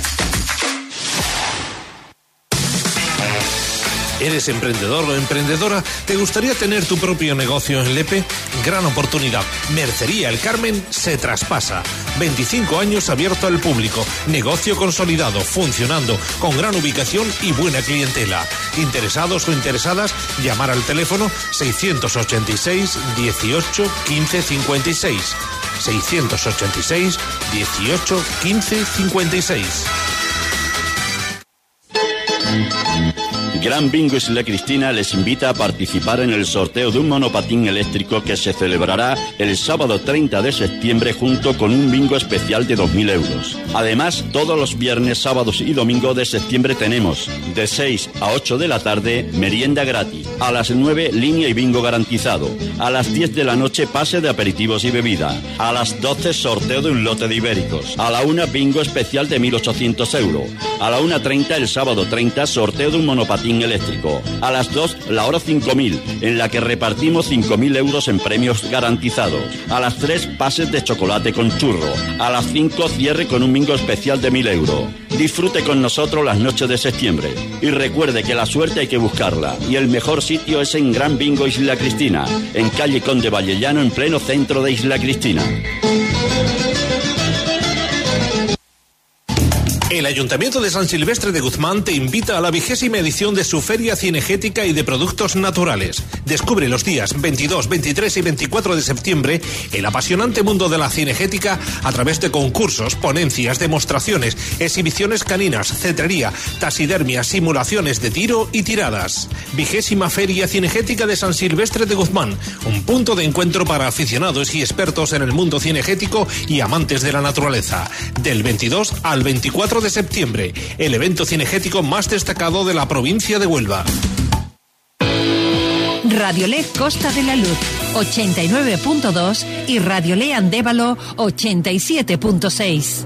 ¿Eres emprendedor o emprendedora? ¿Te gustaría tener tu propio negocio en Lepe? Gran oportunidad. Mercería El Carmen se traspasa. 25 años abierto al público. Negocio consolidado, funcionando, con gran ubicación y buena clientela. Interesados o interesadas, llamar al teléfono 686 18 15 56. 686 18 15 56. Gran Bingo Isla Cristina les invita a participar en el sorteo de un monopatín eléctrico que se celebrará el sábado 30 de septiembre junto con un bingo especial de 2.000 euros. Además, todos los viernes, sábados y domingos de septiembre tenemos de 6 a 8 de la tarde merienda gratis, a las 9 línea y bingo garantizado, a las 10 de la noche pase de aperitivos y bebida, a las 12 sorteo de un lote de ibéricos, a la 1 bingo especial de 1.800 euros, a la 1.30 el sábado 30 sorteo de un monopatín eléctrico. A las 2, la hora 5000, en la que repartimos 5000 euros en premios garantizados. A las 3, pases de chocolate con churro. A las 5, cierre con un bingo especial de 1000 euros. Disfrute con nosotros las noches de septiembre. Y recuerde que la suerte hay que buscarla. Y el mejor sitio es en Gran Bingo Isla Cristina, en calle Conde Vallellano, en pleno centro de Isla Cristina. El Ayuntamiento de San Silvestre de Guzmán te invita a la vigésima edición de su Feria Cinegética y de Productos Naturales. Descubre los días 22, 23 y 24 de septiembre el apasionante mundo de la cinegética a través de concursos, ponencias, demostraciones, exhibiciones caninas, cetrería, taxidermia, simulaciones de tiro y tiradas. Vigésima Feria Cinegética de San Silvestre de Guzmán, un punto de encuentro para aficionados y expertos en el mundo cinegético y amantes de la naturaleza. Del 22 al 24 de septiembre, el evento cinegético más destacado de la provincia de Huelva. Radiolé Costa de la Luz 89.2 y Radiolé Andévalo 87.6.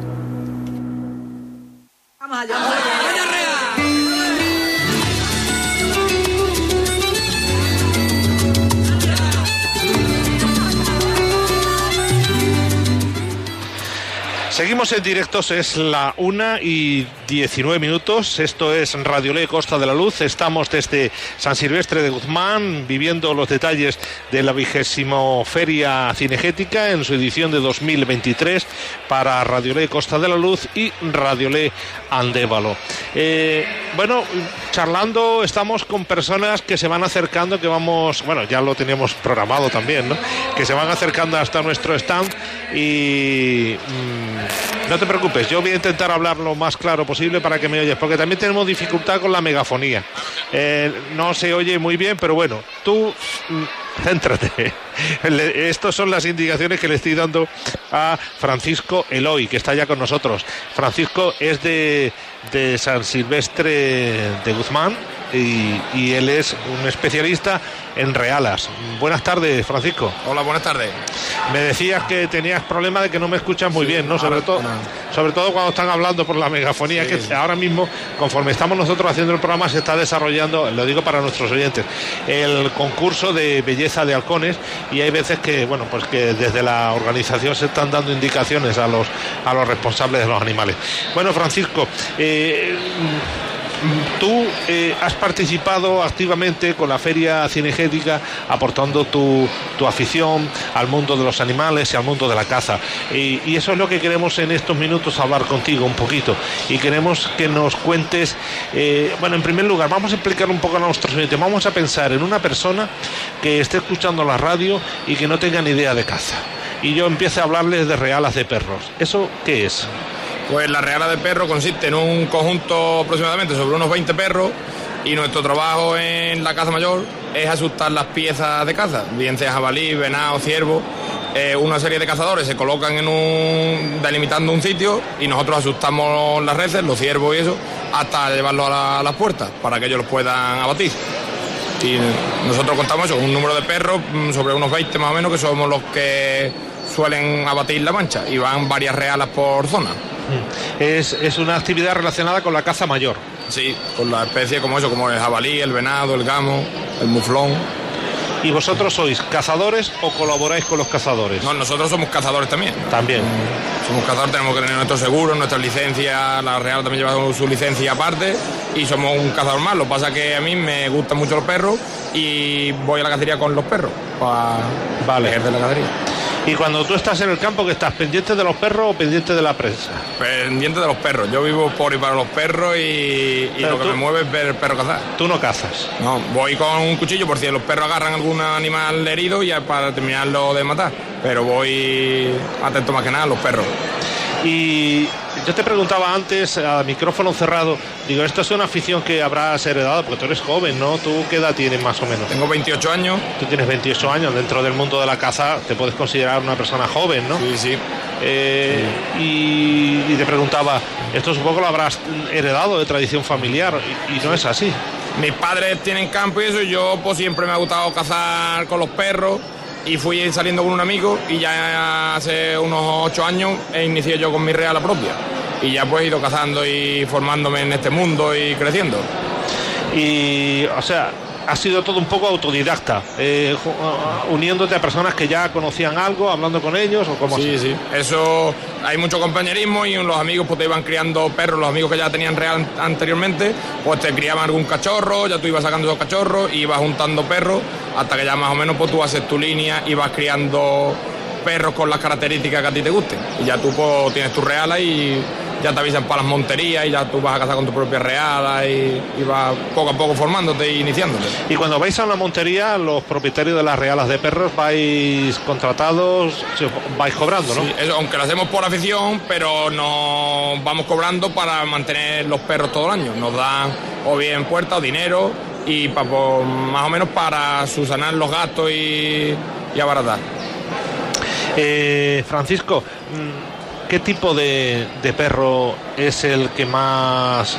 Seguimos en directos, es la una y 19 minutos. Esto es Radio Ley Costa de la Luz. Estamos desde San Silvestre de Guzmán viviendo los detalles de la vigésimo Feria Cinegética en su edición de 2023 para Radio Ley Costa de la Luz y Radio Ley Andévalo. Eh, bueno, charlando estamos con personas que se van acercando, que vamos, bueno, ya lo teníamos programado también, ¿no? Que se van acercando hasta nuestro stand y mm, no te preocupes, yo voy a intentar hablar lo más claro posible para que me oyes, porque también tenemos dificultad con la megafonía. Eh, no se oye muy bien, pero bueno, tú mm, céntrate. Estas son las indicaciones que le estoy dando a Francisco Eloy, que está ya con nosotros. Francisco es de, de San Silvestre de Guzmán y él es un especialista en realas. Buenas tardes, Francisco. Hola, buenas tardes. Me decías que tenías problema de que no me escuchas muy bien, ¿no? Sobre todo, sobre todo cuando están hablando por la megafonía, que ahora mismo, conforme estamos nosotros haciendo el programa, se está desarrollando, lo digo para nuestros oyentes, el concurso de belleza de halcones y hay veces que, bueno, pues que desde la organización se están dando indicaciones a los a los responsables de los animales. Bueno, Francisco, eh, Tú eh, has participado activamente con la Feria Cinegética aportando tu, tu afición al mundo de los animales y al mundo de la caza. Y, eso es lo que queremos en estos minutos hablar contigo un poquito. Y queremos que nos cuentes, eh, bueno, en primer lugar, vamos a explicar un poco a nuestros oyentes. Vamos a pensar en una persona que esté escuchando la radio y que no tenga ni idea de caza. Y yo empiece a hablarles de realas de perros. ¿Eso qué es? Pues la reala de perro consiste en un conjunto aproximadamente sobre unos 20 perros y nuestro trabajo en la caza mayor es asustar las piezas de caza, bien sea jabalí, venado, ciervo. Eh, una serie de cazadores se colocan en un delimitando un sitio y nosotros asustamos las reses, los ciervos y eso, hasta llevarlos a, a las puertas para que ellos los puedan abatir. Y nosotros contamos eso, un número de perros mm, sobre unos 20 más o menos que somos los que suelen abatir la mancha y van varias realas por zona. Es, es una actividad relacionada con la caza mayor. Sí, con la especie como eso, como el jabalí, el venado, el gamo, el muflón. ¿Y vosotros sois cazadores o colaboráis con los cazadores? No, nosotros somos cazadores también. También. Somos cazadores, tenemos que tener nuestro seguro, nuestra licencia, la Real también lleva su licencia aparte y somos un cazador más. Lo que pasa es que a mí me gustan mucho los perros y voy a la cacería con los perros para vale. ejercer la cacería. Y cuando tú estás en el campo, que estás pendiente de los perros o pendiente de la prensa? Pendiente de los perros. Yo vivo por y para los perros y, lo que tú- me mueve es ver el perro cazar. Tú no cazas. No, voy con un cuchillo por si los perros agarran algún animal herido y ya para terminarlo de matar. Pero voy atento más que nada a los perros. Y yo te preguntaba antes, a micrófono cerrado, digo, esto es una afición que habrás heredado, porque tú eres joven, ¿no? ¿Tú qué edad tienes más o menos? Tengo 28 años. Tú tienes 28 años, dentro del mundo de la caza te puedes considerar una persona joven, ¿no? Sí, sí. Eh, y, y te preguntaba, esto supongo lo habrás heredado de tradición familiar, y, y no es así. Mis padres tienen campo y eso, y yo pues siempre me ha gustado cazar con los perros y fui saliendo con un amigo y ya hace unos 8 años e inicié yo con mi reala propia. Y ya pues he ido cazando y formándome en este mundo y creciendo. Y, o sea, ha sido todo un poco autodidacta, eh, uniéndote a personas que ya conocían algo, hablando con ellos o como Sí, sí. Eso, hay mucho compañerismo y los amigos pues te iban criando perros, los amigos que ya tenían real anteriormente, pues te criaban algún cachorro, ya tú ibas sacando esos cachorros ibas juntando perros hasta que ya más o menos pues tú haces tu línea y vas criando perros con las características que a ti te gusten. Y ya tú pues tienes tu reala y, ya te avisan para las monterías y ya tú vas a cazar con tu propia reala y, y vas poco a poco formándote e iniciándote. Y cuando vais a una montería, los propietarios de las realas de perros vais contratados, vais cobrando, ¿no? Sí, eso, aunque lo hacemos por afición, pero nos vamos cobrando para mantener los perros todo el año. Nos dan o bien puerta o dinero y pa- por- más o menos para subsanar los gastos y, y abaratar. Eh, Francisco, ¿qué tipo de, de perro es el que más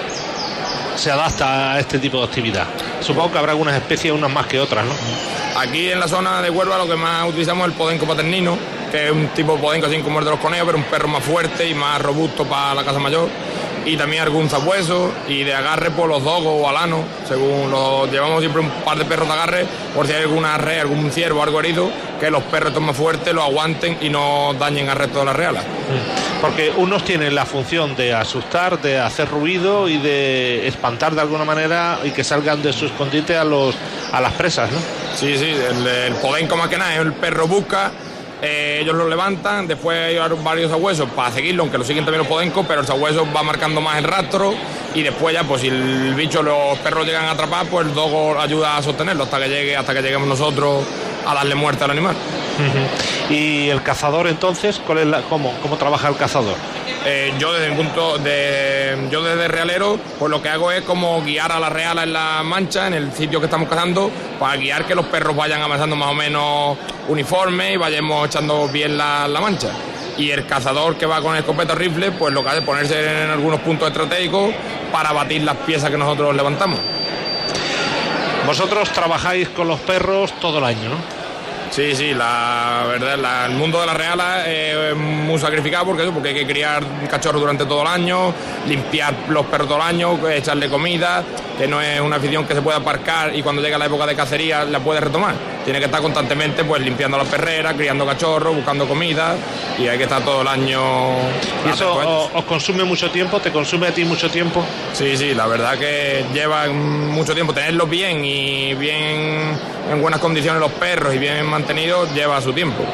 se adapta a este tipo de actividad? Supongo que habrá algunas especies, unas más que otras, ¿no? Aquí en la zona de Huelva lo que más utilizamos es el podenco paternino, que es un tipo de podenco así como el de los conejos, pero un perro más fuerte y más robusto para la casa mayor. Y también algún zabueso y de agarre por los dogos o alanos, según los llevamos siempre un par de perros de agarre, por si hay alguna red, algún ciervo algo herido, que los perros estos más fuertes lo aguanten y no dañen al resto de la reala. Porque unos tienen la función de asustar, de hacer ruido y de espantar de alguna manera y que salgan de su escondite a, los, a las presas, ¿no? Sí, sí, el, el podenco más que nada es el perro busca, eh, ellos lo levantan, después hay varios sabuesos para seguirlo, aunque lo siguen también los podencos, pero el sabueso va marcando más el rastro y después ya, pues si el bicho, los perros llegan a atrapar, pues el dogo ayuda a sostenerlo hasta que llegue, hasta que lleguemos nosotros a darle muerte al animal. Y el cazador entonces, ¿cuál es la, cómo, ¿cómo trabaja el cazador? Eh, yo desde punto de yo desde realero pues lo que hago es como guiar a la reala en la mancha en el sitio que estamos cazando para guiar que los perros vayan avanzando más o menos uniforme y vayamos echando bien la, la mancha y el cazador que va con escopeta o rifle pues lo que hace es ponerse en algunos puntos estratégicos para batir las piezas que nosotros levantamos Vosotros trabajáis con los perros todo el año, ¿no? Sí, sí, la verdad, la- el mundo de la reala es muy sacrificado porque, porque hay que criar cachorros durante todo el año, limpiar los perros todo el año, echarle comida, que no es una afición que se puede aparcar y cuando llega la época de cacería la puede retomar. Tiene que estar constantemente pues limpiando las perreras, criando cachorros, buscando comida y hay que estar todo el año. ¿Y eso os, os consume mucho tiempo? ¿Te consume a ti mucho tiempo? Sí, sí, la verdad que lleva mucho tiempo tenerlos bien y bien en buenas condiciones los perros y bien mantenidos lleva su tiempo.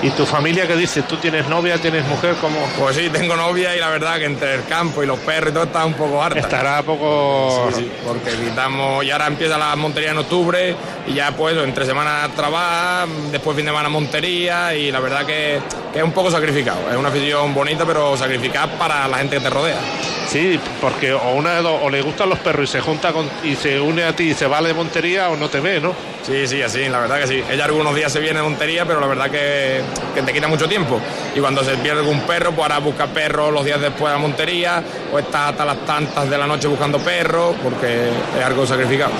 ¿Y tu familia qué dice? ¿Tú tienes novia, tienes mujer? como Pues sí, tengo novia y la verdad que entre el campo y los perros y todo está un poco harta. Estará poco... Sí, sí, porque quitamos y ahora empieza la montería en octubre y ya pues entre semanas trabaja, después fin de semana montería y la verdad que, que es un poco sacrificado. Es una afición bonita pero sacrificada para la gente que te rodea. Sí, porque o una de dos, o le gustan los perros y se junta con, y se une a ti y se va de montería o no te ve, ¿no? Sí, sí, así, la verdad que sí. Ella algunos días se viene de montería, pero la verdad que, que te quita mucho tiempo. Y cuando se pierde algún perro, pues ahora busca perros los días después de la montería, o está hasta las tantas de la noche buscando perros, porque es algo sacrificado.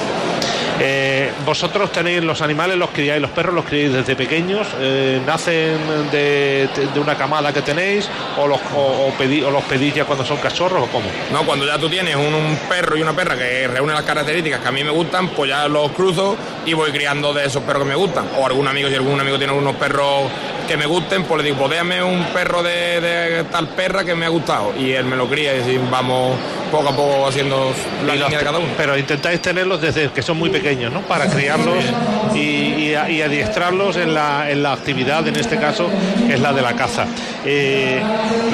Eh, vosotros tenéis los animales, los criáis, los perros los criáis desde pequeños, eh, nacen de, de una camada que tenéis o los, o, o pedí- o los pedís ya cuando son cachorros o cómo. No, cuando ya tú tienes un, perro y una perra que reúnen las características que a mí me gustan, pues ya los cruzo y voy criando de esos perros que me gustan. O algún amigo, si algún amigo tiene unos perros que me gusten, pues le digo, pues déjame un perro de, de tal perra que me ha gustado. Y él me lo cría y así vamos poco a poco haciendo la Y los- línea de cada uno. Pero intentáis tenerlos desde que son muy pequeños, ¿no? Para criarlos y, y, adiestrarlos en la, en la actividad, en este caso, que es la de la caza. Eh,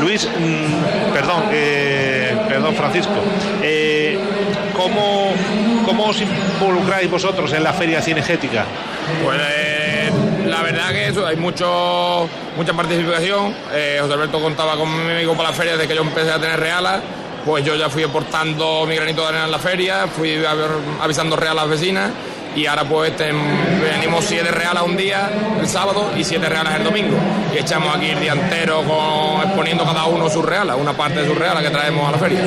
Luis, mm, perdón, eh, perdón, Francisco, eh, ¿cómo, ¿cómo os involucráis vosotros en la feria cinegética? Pues la verdad que eso, hay mucho, mucha participación. Eh, José Alberto contaba conmigo para la feria desde que yo empecé a tener realas. Pues yo ya fui aportando mi granito de arena en la feria, fui a ver- avisando realas vecinas y ahora pues ten- venimos siete realas un día, el sábado, y siete realas el domingo. Y echamos aquí el día entero con- exponiendo cada uno sus realas, una parte de sus realas que traemos a la feria.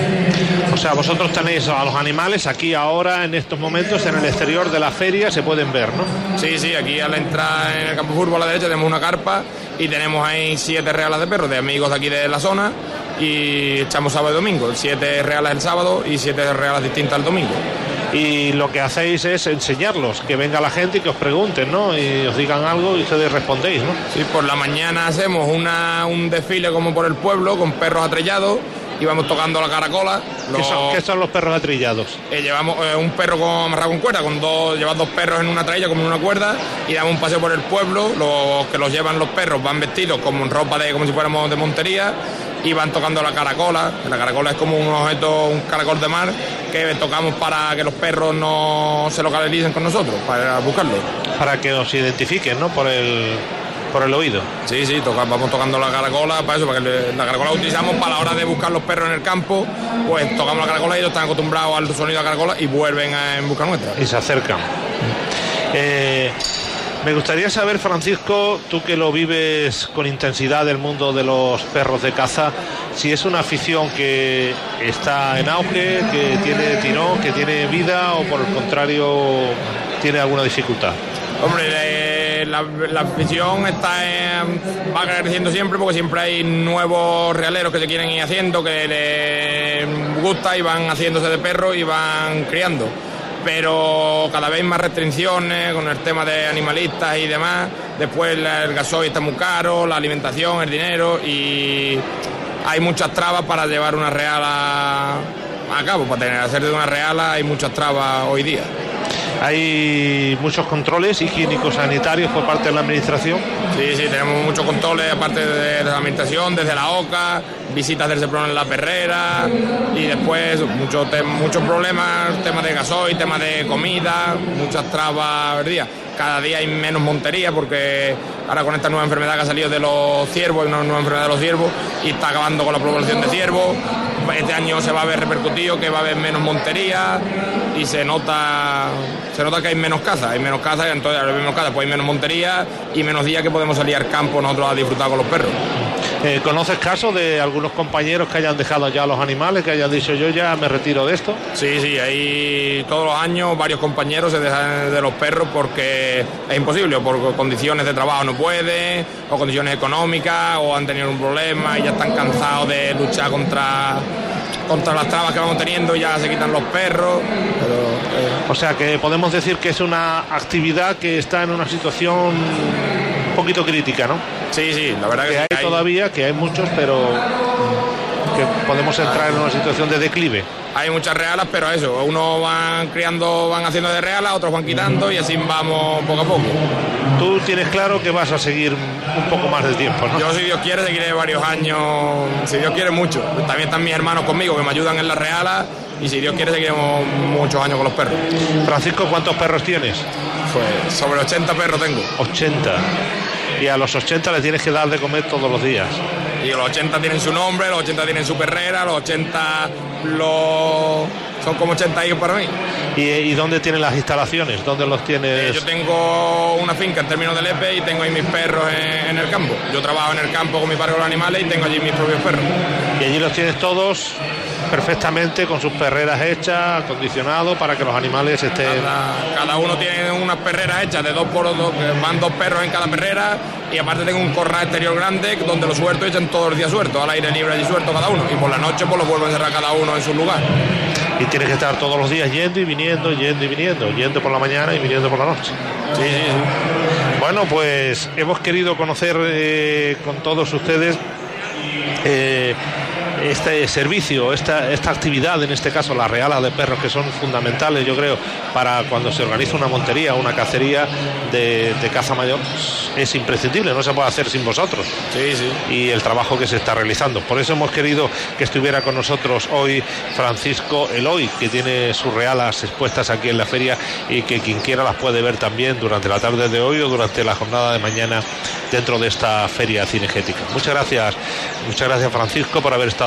O sea, vosotros tenéis a los animales aquí ahora, en estos momentos, en el exterior de la feria, se pueden ver, ¿no? Sí, sí, aquí a la entrada en el campo de fútbol a la derecha tenemos una carpa y tenemos ahí siete realas de perros de amigos de aquí de la zona y echamos sábado y domingo, siete realas el sábado y siete realas distintas el domingo. Y lo que hacéis es enseñarlos, que venga la gente y que os pregunten, ¿no? Y os digan algo y ustedes respondéis, ¿no? Sí, por la mañana hacemos una, un desfile como por el pueblo con perros atrellados y vamos tocando la caracola. ¿Qué, son, qué son los perros atrillados? Eh, llevamos eh, un perro con, amarrado con cuerda, con dos, llevas dos perros en una tralla como en una cuerda y damos un paseo por el pueblo. Los que los llevan los perros van vestidos como en ropa de como si fuéramos de montería y van tocando la caracola. La caracola es como un objeto, un caracol de mar que tocamos para que los perros no se localicen con nosotros, para buscarlo. Para que nos identifiquen, ¿no? Por el, por el oído. Sí, sí, toca- vamos tocando la caracola para eso, para que le- la caracola la utilizamos para la hora de buscar los perros en el campo, pues tocamos la caracola y ellos están acostumbrados al sonido de la caracola y vuelven a, en busca nuestra. Y se acercan. Eh, me gustaría saber, Francisco, tú que lo vives con intensidad el mundo de los perros de caza, si es una afición que está en auge, que tiene tirón, que tiene vida o por el contrario tiene alguna dificultad. Hombre, eh, la, afición está va creciendo siempre porque siempre hay nuevos realeros que se quieren ir haciendo, que les gusta y van haciéndose de perro y van criando. Pero cada vez más restricciones con el tema de animalistas y demás. Después el gasoil está muy caro, la alimentación, el dinero y hay muchas trabas para llevar una real a, a cabo. Para tener, hacer de una real hay muchas trabas hoy día. Hay muchos controles higiénicos sanitarios por parte de la administración. Sí, sí, tenemos muchos controles, aparte de la administración, desde la OCA, visitas del Seprona en la perrera y después muchos muchos problemas, temas de gasoil, temas de comida, muchas trabas, ¿verdad? Cada día hay menos montería porque ahora con esta nueva enfermedad que ha salido de los ciervos, hay una nueva enfermedad de los ciervos y está acabando con la población de ciervos. Este año se va a ver repercutido que va a haber menos montería y se nota se nota que hay menos caza, hay menos caza y entonces haber menos caza pues hay menos montería y menos días que podemos salir al campo nosotros a disfrutar con los perros. Eh, ¿Conoces casos de algunos compañeros que hayan dejado ya los animales, que hayan dicho yo ya me retiro de esto? Sí, sí, hay todos los años varios compañeros se dejan de los perros porque es imposible, o por condiciones de trabajo no pueden, o condiciones económicas, o han tenido un problema y ya están cansados de luchar contra, contra las trabas que vamos teniendo ya se quitan los perros. Pero, eh, O sea que podemos decir que es una actividad que está en una situación un poquito crítica, ¿no? Sí, sí, la verdad que, que sí, hay, todavía, que hay muchos, pero que podemos entrar en una situación de declive. Hay muchas realas, pero eso, unos van criando, van haciendo de realas, otros van quitando y así vamos poco a poco. Tú tienes claro que vas a seguir un poco más de tiempo, ¿no? Yo, si Dios quiere, seguiré varios años, si Dios quiere, mucho. También están mis hermanos conmigo que me ayudan en las realas y si Dios quiere, seguiremos muchos años con los perros. Francisco, ¿cuántos perros tienes? Pues sobre 80 perros tengo. 80. Y a los 80 le tienes que dar de comer todos los días. Y los 80 tienen su nombre, los 80 tienen su perrera, los 80 los... son como 80 hijos para mí. ¿Y, y dónde tienen las instalaciones? ¿Dónde los tienes? Eh, Yo tengo una finca en términos de Lepe y tengo ahí mis perros en, en el campo. Yo trabajo en el campo con mi padre con los animales y tengo allí mis propios perros. Y allí los tienes todos perfectamente con sus perreras hechas, acondicionados para que los animales estén. Cada, cada uno tiene unas perreras hechas de dos por dos, que van dos perros en cada perrera y aparte tengo un corral exterior grande donde los sueltos echan todos los días sueltos, al aire libre allí suelto cada uno y por la noche pues los vuelvo a encerrar cada uno en su lugar. Y tienes que estar todos los días yendo y viniendo, yendo y viniendo, yendo por la mañana y viniendo por la noche. Sí, sí, sí. Bueno, pues hemos querido conocer eh, con todos ustedes eh, este servicio, esta, esta actividad, en este caso la reala de perros, que son fundamentales, yo creo, para cuando se organiza una montería, una cacería de, de caza mayor, es imprescindible, no se puede hacer sin vosotros. Sí, sí. Y el trabajo que se está realizando. Por eso hemos querido que estuviera con nosotros hoy Francisco Eloy, que tiene sus realas expuestas aquí en la feria y que quien quiera las puede ver también durante la tarde de hoy o durante la jornada de mañana dentro de esta feria cinegética. Muchas gracias, muchas gracias Francisco por haber estado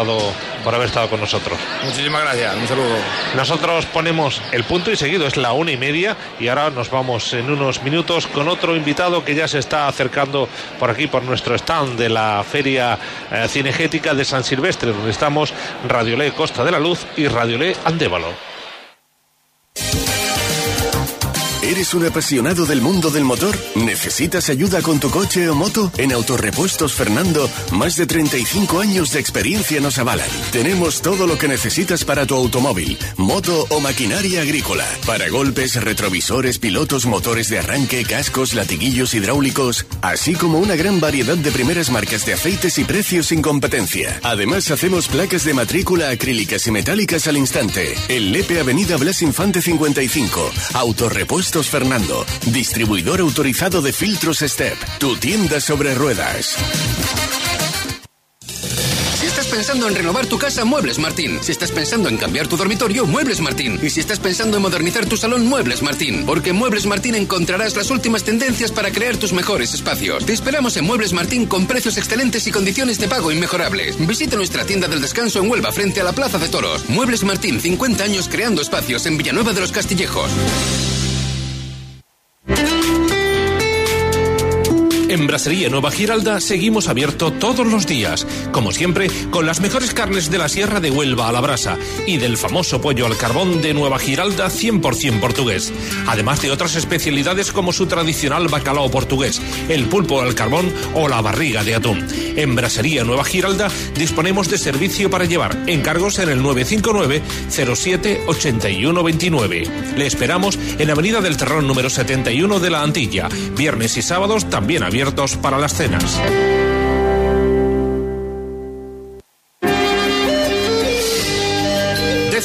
por haber estado con nosotros. Muchísimas gracias, un saludo. Nosotros ponemos el punto y seguido, es la una y media y ahora nos vamos en unos minutos con otro invitado que ya se está acercando por aquí, por nuestro stand de la Feria eh, Cinegética de San Silvestre, donde estamos Radiolé Costa de la Luz y Radiolé Andévalo. ¿Eres un apasionado del mundo del motor? ¿Necesitas ayuda con tu coche o moto? En Autorepuestos Fernando, más de 35 años de experiencia nos avalan. Tenemos todo lo que necesitas para tu automóvil, moto o maquinaria agrícola. Para golpes, retrovisores, pilotos, motores de arranque, cascos, latiguillos hidráulicos, así como una gran variedad de primeras marcas de aceites y precios sin competencia. Además, hacemos placas de matrícula acrílicas y metálicas al instante. En Lepe Avenida Blas Infante 55. Autorepuestos Fernando. Distribuidor autorizado de filtros Step. Tu tienda sobre ruedas. Si estás pensando en renovar tu casa, Muebles Martín. Si estás pensando en cambiar tu dormitorio, Muebles Martín. Y si estás pensando en modernizar tu salón, Muebles Martín. Porque en Muebles Martín encontrarás las últimas tendencias para crear tus mejores espacios. Te esperamos en Muebles Martín con precios excelentes y condiciones de pago inmejorables. Visita nuestra tienda del descanso en Huelva frente a la Plaza de Toros. Muebles Martín, 50 años creando espacios en Villanueva de los Castillejos. do En Brasería Nueva Giralda seguimos abierto todos los días, como siempre, con las mejores carnes de la Sierra de Huelva a la brasa y del famoso pollo al carbón de Nueva Giralda 100% portugués, además de otras especialidades como su tradicional bacalao portugués, el pulpo al carbón o la barriga de atún. En Brasería Nueva Giralda disponemos de servicio para llevar. Encargos en el 959 07 81 29. Le esperamos en Avenida del Terrón número 71 de la Antilla, viernes y sábados también abiertos para las cenas.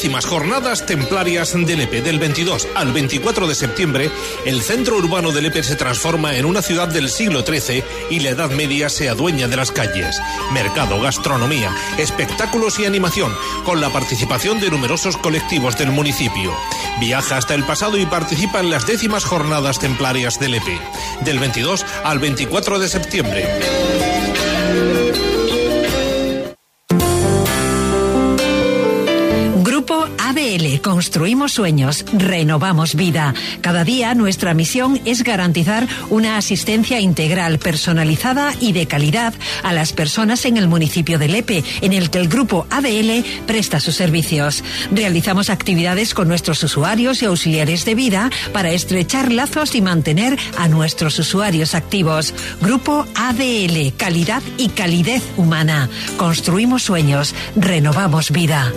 Décimas jornadas templarias de Lepe. Del 22 al 24 de septiembre, el centro urbano de Lepe se transforma en una ciudad del siglo XIII y la Edad Media se adueña de las calles. Mercado, gastronomía, espectáculos y animación, con la participación de numerosos colectivos del municipio. Viaja hasta el pasado y participa en las décimas jornadas templarias de Lepe. Del 22 al 24 de septiembre. Construimos sueños, renovamos vida. Cada día nuestra misión es garantizar una asistencia integral, personalizada y de calidad a las personas en el municipio de Lepe, en el que el Grupo ABL presta sus servicios. Realizamos actividades con nuestros usuarios y auxiliares de vida para estrechar lazos y mantener a nuestros usuarios activos. Grupo ABL, calidad y calidez humana. Construimos sueños, renovamos vida.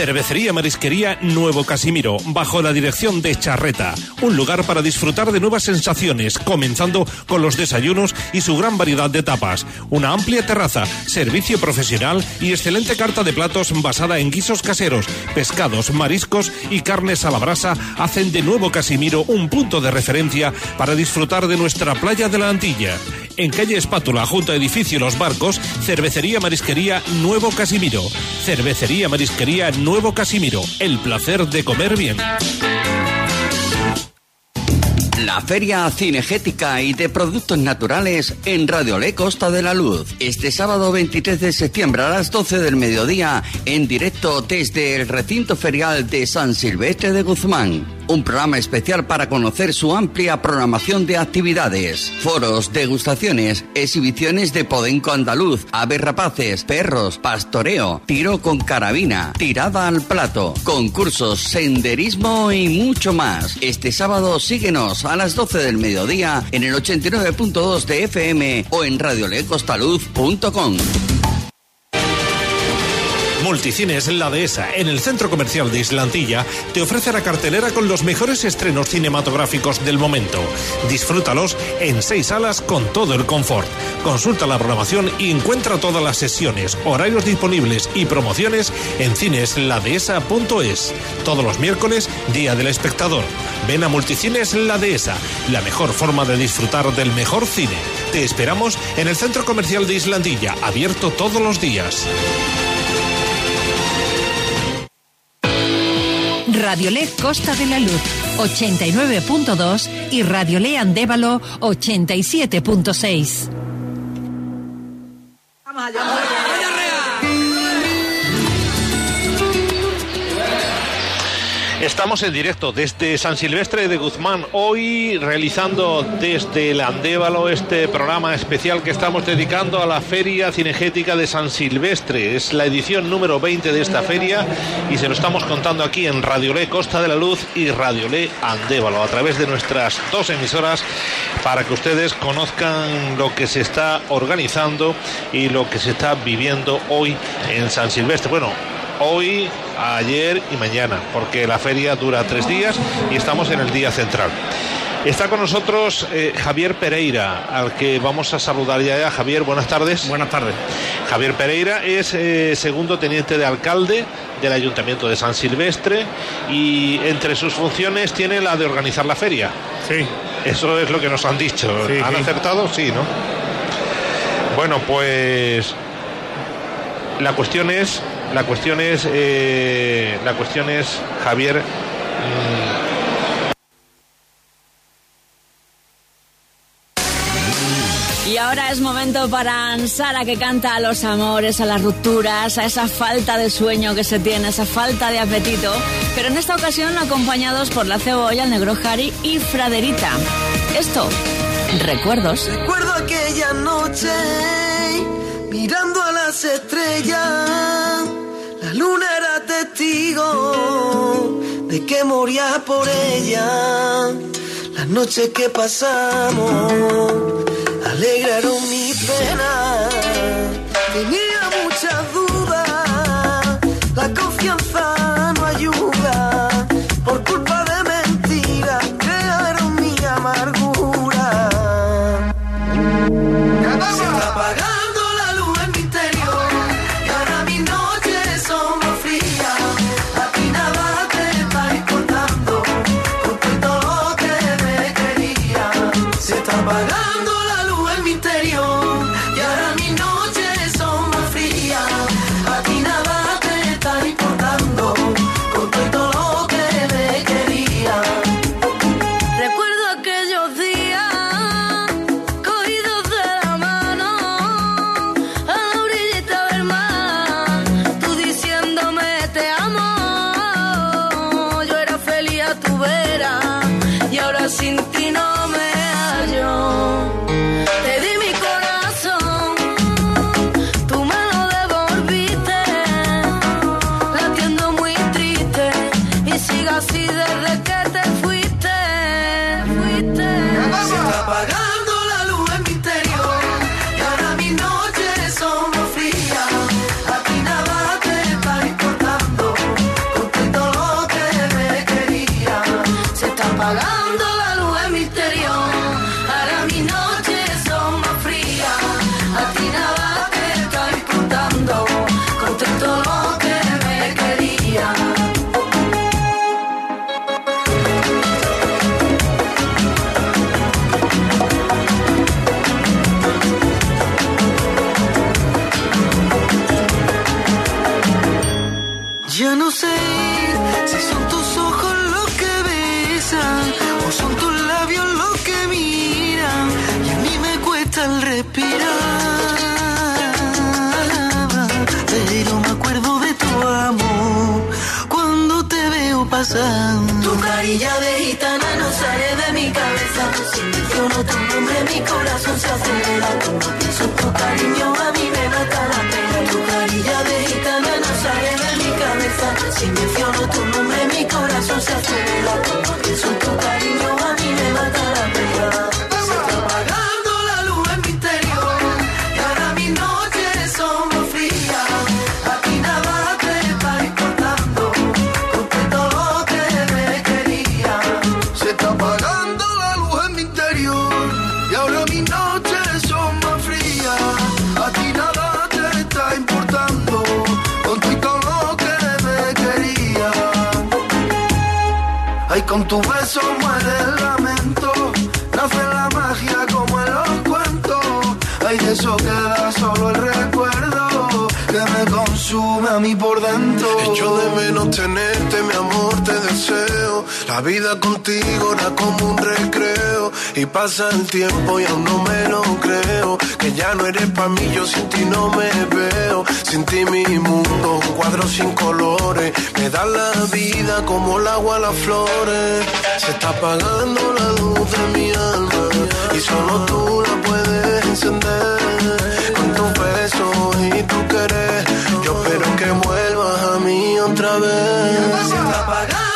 Cervecería Marisquería Nuevo Casimiro, bajo la dirección de Charreta. Un lugar para disfrutar de nuevas sensaciones, comenzando con los desayunos y su gran variedad de tapas. Una amplia terraza, servicio profesional y excelente carta de platos basada en guisos caseros, pescados, mariscos y carnes a la brasa hacen de Nuevo Casimiro un punto de referencia para disfrutar de nuestra playa de la Antilla. En calle Espátula, junto a edificio Los Barcos, Cervecería Marisquería Nuevo Casimiro. Cervecería Marisquería Nuevo Casimiro. El placer de comer bien. La Feria Cinegética y de Productos Naturales en Radio Le Costa de la Luz. Este sábado 23 de septiembre a las 12 del mediodía, en directo desde el recinto ferial de San Silvestre de Guzmán. Un programa especial para conocer su amplia programación de actividades, foros, degustaciones, exhibiciones de podenco andaluz, aves rapaces, perros, pastoreo, tiro con carabina, tirada al plato, concursos, senderismo y mucho más. Este sábado síguenos a las 12 del mediodía en el 89.2 de FM o en radiolecostaluz.com. Multicines La Dehesa, en el centro comercial de Islantilla, te ofrece la cartelera con los mejores estrenos cinematográficos del momento. Disfrútalos en seis salas con todo el confort. Consulta la programación y encuentra todas las sesiones, horarios disponibles y promociones en cinesladehesa.es. Todos los miércoles, Día del Espectador. Ven a Multicines La Dehesa, la mejor forma de disfrutar del mejor cine. Te esperamos en el centro comercial de Islandilla, abierto todos los días. Radiolé Costa de la Luz 89.2 y Radiolé Andévalo 87.6. Estamos en directo desde San Silvestre de Guzmán, hoy realizando desde el Andévalo este programa especial que estamos dedicando a la Feria Cinegética de San Silvestre. Es la edición número 20 de esta feria y se lo estamos contando aquí en Radiolé Costa de la Luz y Radiolé Andévalo a través de nuestras dos emisoras para que ustedes conozcan lo que se está organizando y lo que se está viviendo hoy en San Silvestre. Bueno, hoy, ayer y mañana, porque la feria dura tres días y estamos en el día central. Está con nosotros eh, Javier Pereira, al que vamos a saludar ya. Javier, buenas tardes. Buenas tardes. Javier Pereira es eh, segundo teniente de alcalde del Ayuntamiento de San Silvestre y entre sus funciones tiene la de organizar la feria. Sí. Eso es lo que nos han dicho. ¿Han sí. acertado? Sí, ¿no? Bueno, pues la cuestión es la cuestión es, eh, la cuestión es Javier. Mm. Y ahora es momento para Ansara que canta a los amores, a las rupturas, a esa falta de sueño que se tiene, esa falta de apetito, pero en esta ocasión acompañados por la cebolla, el negro Harry y Fraderita. Esto, recuerdos. Recuerdo aquella noche mirando a las estrellas la luna era testigo de que moría por ella. Las noches que pasamos alegraron mi pena. y eso queda solo el recuerdo que me consume a mí por dentro. Echo de menos tenerte, mi amor, te deseo. La vida contigo era como un recreo. Y pasa el tiempo y aún no me lo creo. Que ya no eres para mí, yo sin ti no me veo. Sin ti mi mundo, un cuadro sin colores. Me da la vida como el agua a las flores. Se está apagando la luz de mi alma. Y solo tú la puedes encender con tus besos y tu querer. Yo espero que vuelvas a mí otra vez.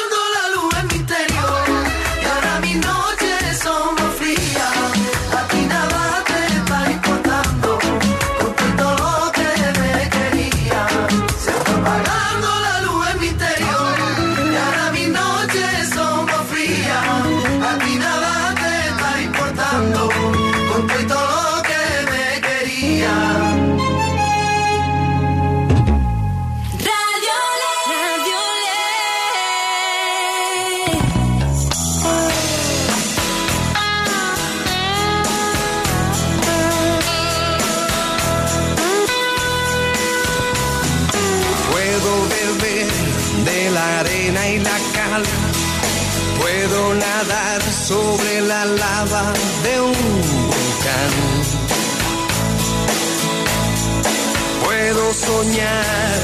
Soñar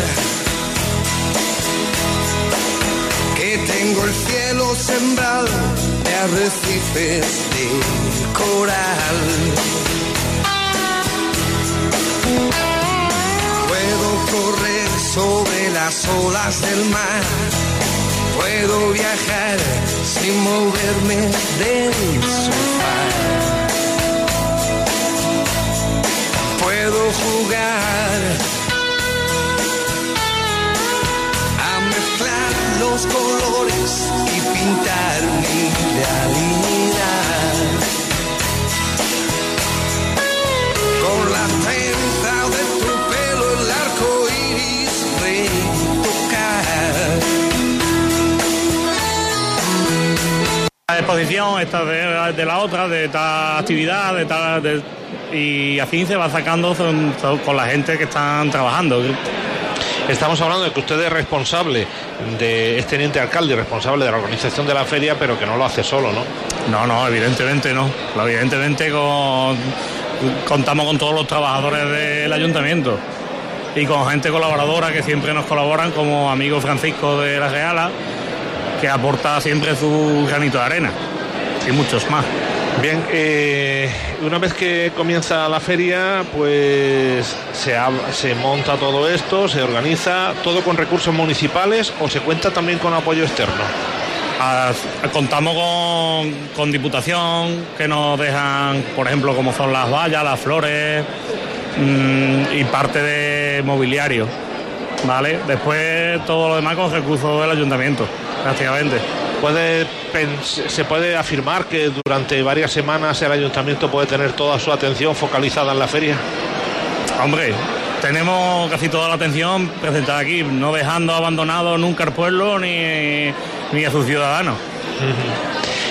que tengo el cielo sembrado de arrecifes de coral. Puedo correr sobre las olas del mar. Puedo viajar sin moverme del sofá. Puedo jugar los colores y pintar mi realidad. Con la trenza de tu pelo, el arco iris retocar. La exposición, esta de, de la otra, de esta actividad, de tal, y así se va sacando son con la gente que están trabajando. Estamos hablando de que usted es responsable de, es teniente alcalde responsable de la organización de la feria, pero que no lo hace solo, ¿no? No, no, evidentemente no. Evidentemente con- contamos con todos los trabajadores del ayuntamiento y con gente colaboradora que siempre nos colaboran, como amigo Francisco de la Reala, que aporta siempre su granito de arena y muchos más. Bien, eh, una vez que comienza la feria, pues se, se monta todo esto, se organiza, todo con recursos municipales o se cuenta también con apoyo externo. Contamos con, con diputación que nos dejan, por ejemplo, como son las vallas, las flores mm, y parte de mobiliario. ¿Vale? Después todo lo demás con recursos del ayuntamiento, prácticamente. Puede se puede afirmar que durante varias semanas el ayuntamiento puede tener toda su atención focalizada en la feria. Hombre, tenemos casi toda la atención presentada aquí, no dejando abandonado nunca el pueblo ni, ni a sus ciudadanos.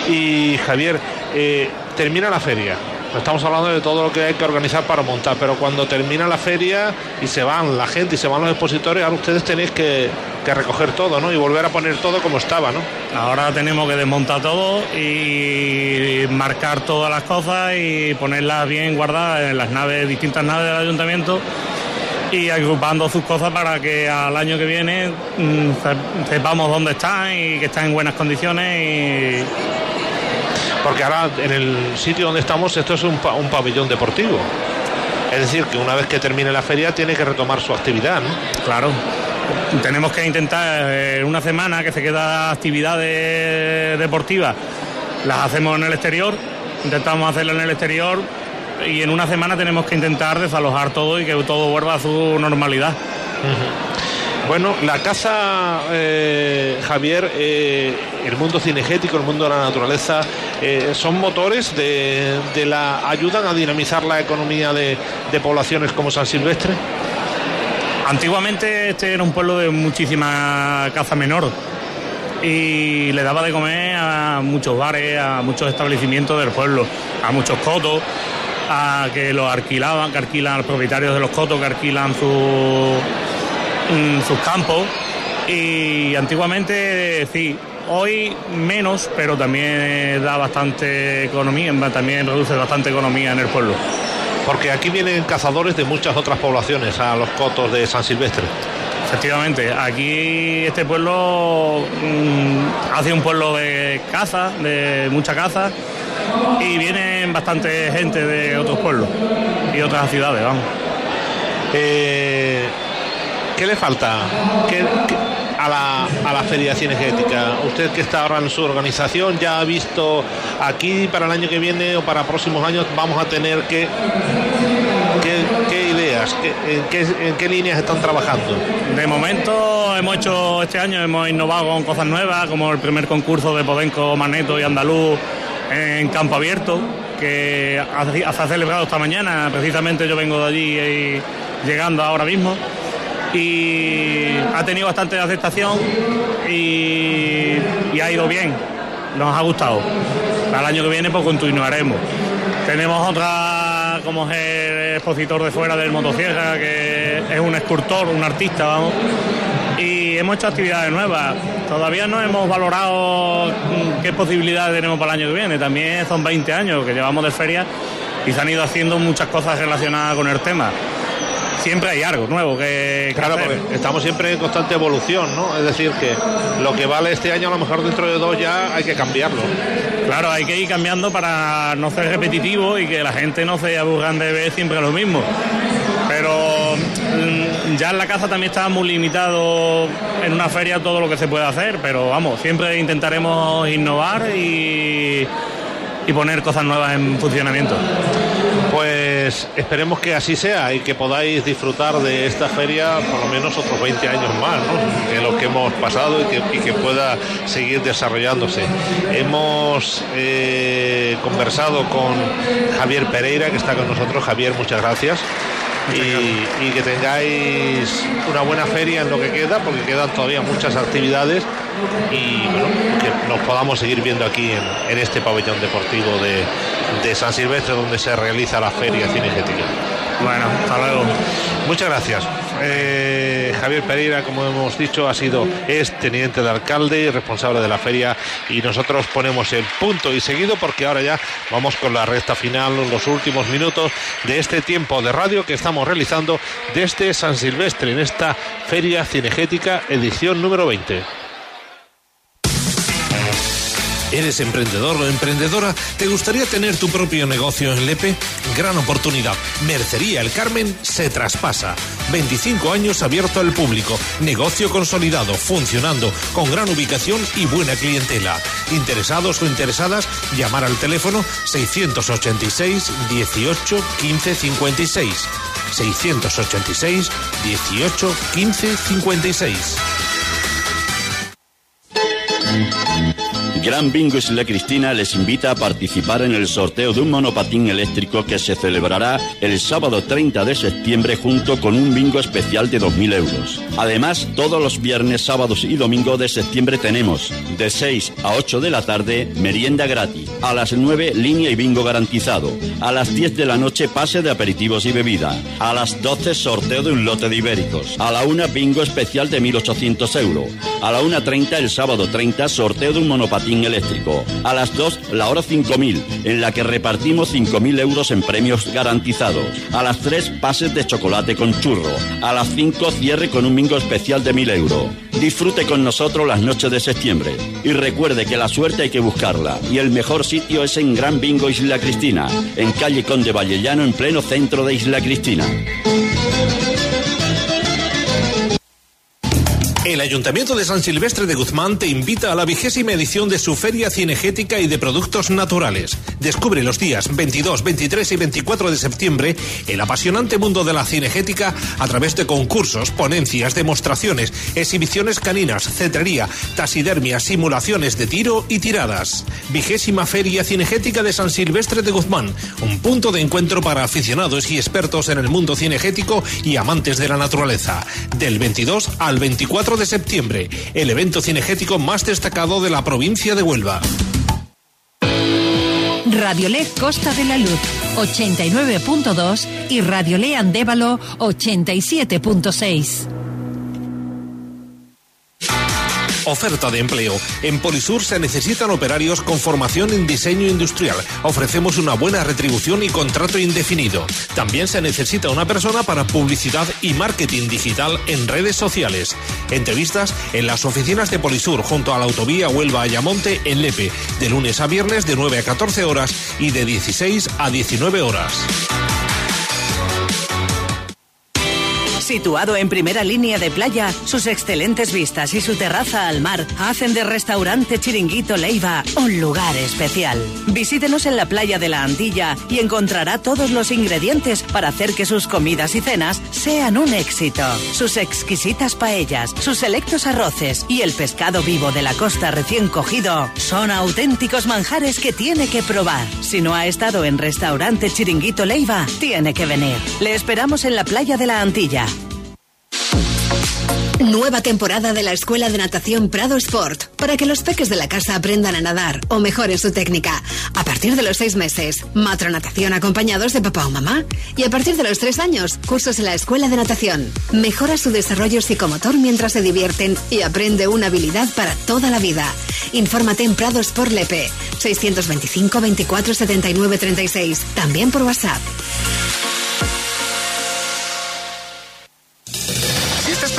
Y Javier, eh, termina la feria. Estamos hablando de todo lo que hay que organizar para montar, pero cuando termina la feria y se van la gente y se van los expositores, ahora ustedes tenéis que, que recoger todo, ¿no? Y volver a poner todo como estaba, ¿no? Ahora tenemos que desmontar todo y marcar todas las cosas y ponerlas bien guardadas en las naves, distintas naves del ayuntamiento y agrupando sus cosas para que al año que viene mm, se- sepamos dónde están y que están en buenas condiciones y Porque ahora en el sitio donde estamos esto es un, pa- un pabellón deportivo. Es decir, que una vez que termine la feria tiene que retomar su actividad, ¿no? Claro. Tenemos que intentar eh, en una semana que se queda actividades deportivas, las hacemos en el exterior, intentamos hacerlo en el exterior y en una semana tenemos que intentar desalojar todo y que todo vuelva a su normalidad. Bueno, la casa, eh, Javier, eh, el mundo cinegético, el mundo de la naturaleza, eh, son motores de, la ayudan a dinamizar la economía de, poblaciones como San Silvestre. Antiguamente este era un pueblo de muchísima caza menor y le daba de comer a muchos bares, a muchos establecimientos del pueblo, a muchos cotos, a que los alquilaban, que alquilan los propietarios de los cotos, que alquilan su- mm, sus campos. Y antiguamente sí, hoy menos, pero también da bastante economía, también reduce bastante economía en el pueblo. Porque aquí vienen cazadores de muchas otras poblaciones a los cotos de San Silvestre. Efectivamente, aquí este pueblo mm, hace un pueblo de caza, de mucha caza, y vienen bastante gente de otros pueblos y otras ciudades, vamos. Eh, ¿Qué le falta ¿Qué- qué- a, la, a la feria cinegética? Usted que está ahora en su organización ya ha visto aquí para el año que viene o para próximos años vamos a tener. ¿Qué, ideas? ¿Qué- en, qué, qué líneas están trabajando? De momento hemos hecho este año, hemos innovado con cosas nuevas, como el primer concurso de Podenco, Maneto y Andaluz en campo abierto, que se ha celebrado esta mañana, precisamente yo vengo de allí y llegando ahora mismo. Y ha tenido bastante aceptación y, ha ido bien, nos ha gustado. Para el año que viene pues continuaremos. Tenemos otra, como es el expositor de fuera del motosierra, que es un escultor, un artista, vamos. Y hemos hecho actividades nuevas. Todavía no hemos valorado mm, qué posibilidades tenemos para el año que viene. También son 20 años que llevamos de feria y se han ido haciendo muchas cosas relacionadas con el tema siempre hay algo nuevo que, claro estamos siempre en constante evolución no es decir que lo que vale este año a lo mejor dentro de dos ya hay que cambiarlo. Claro hay que ir cambiando para no ser repetitivo y que la gente no se aburran de ver siempre lo mismo. Pero mm, ya en la casa también está muy limitado en una feria todo lo que se puede hacer pero vamos siempre intentaremos innovar y y poner cosas nuevas en funcionamiento. Pues esperemos que así sea y que podáis disfrutar de esta feria por lo menos otros 20 años más, ¿no? En lo que hemos pasado y que, pueda seguir desarrollándose. Hemos eh, conversado con Javier Pereira, que está con nosotros. Javier, muchas gracias y, que tengáis una buena feria en lo que queda, porque quedan todavía muchas actividades y bueno, que nos podamos seguir viendo aquí en, este pabellón deportivo de, de, San Silvestre donde se realiza la feria cinegética. Bueno, hasta luego. Muchas gracias. Eh, Javier Pereira, como hemos dicho, ha sido es teniente de alcalde y responsable de la feria y nosotros ponemos el punto y seguido porque ahora ya vamos con la recta final, los últimos minutos de este tiempo de radio que estamos realizando desde San Silvestre en esta feria cinegética edición número 20. ¿Eres emprendedor o emprendedora? ¿Te gustaría tener tu propio negocio en Lepe? Gran oportunidad. Mercería El Carmen se traspasa. 25 años abierto al público. Negocio consolidado, funcionando, con gran ubicación y buena clientela. Interesados o interesadas, llamar al teléfono 686 18 15 56. 686 18 15 56. Gran Bingo Isla Cristina les invita a participar en el sorteo de un monopatín eléctrico que se celebrará el sábado 30 de septiembre junto con un bingo especial de 2.000 euros. Además, todos los viernes, sábados y domingos de septiembre tenemos de 6 a 8 de la tarde merienda gratis, a las 9 línea y bingo garantizado, a las 10 de la noche pase de aperitivos y bebida, a las 12 sorteo de un lote de ibéricos, a la 1 bingo especial de 1.800 euros, a la 1.30 el sábado 30 sorteo de un monopatín eléctrico. A las 2, la hora 5000, en la que repartimos 5000 euros en premios garantizados. A las 3, pases de chocolate con churro. A las 5, cierre con un bingo especial de 1000 euros. Disfrute con nosotros las noches de septiembre. Y recuerde que la suerte hay que buscarla. Y el mejor sitio es en Gran Bingo Isla Cristina, en calle Conde Vallellano, en pleno centro de Isla Cristina. El Ayuntamiento de San Silvestre de Guzmán te invita a la vigésima edición de su Feria Cinegética y de Productos Naturales. Descubre los días 22, 23 y 24 de septiembre el apasionante mundo de la cinegética a través de concursos, ponencias, demostraciones, exhibiciones caninas, cetrería, tasidermia, simulaciones de tiro y tiradas. Vigésima Feria Cinegética de San Silvestre de Guzmán, un punto de encuentro para aficionados y expertos en el mundo cinegético y amantes de la naturaleza. Del 22 al 24 de septiembre, el evento cinegético más destacado de la provincia de Huelva. Radiolé Costa de la Luz 89.2 y Radiolé Andévalo 87.6. Oferta de empleo. En Polisur se necesitan operarios con formación en diseño industrial. Ofrecemos una buena retribución y contrato indefinido. También se necesita una persona para publicidad y marketing digital en redes sociales. Entrevistas en las oficinas de Polisur junto a la autovía Huelva-Ayamonte en Lepe, de lunes a viernes de 9 a 14 horas y de 16 a 19 horas. Situado en primera línea de playa, sus excelentes vistas y su terraza al mar hacen de Restaurante Chiringuito Leiva un lugar especial. Visítenos en la playa de la Antilla y encontrará todos los ingredientes para hacer que sus comidas y cenas sean un éxito. Sus exquisitas paellas, sus selectos arroces y el pescado vivo de la costa recién cogido son auténticos manjares que tiene que probar. Si no ha estado en Restaurante Chiringuito Leiva, tiene que venir. Le esperamos en la playa de la Antilla. Nueva temporada de la Escuela de Natación Prado Sport, para que los peques de la casa aprendan a nadar o mejoren su técnica. A partir de los seis meses, matronatación acompañados de papá o mamá. Y a partir de los tres años, cursos en la Escuela de Natación. Mejora su desarrollo psicomotor mientras se divierten y aprende una habilidad para toda la vida. Infórmate en Prado Sport Lepe, 625 24 79 36, también por WhatsApp.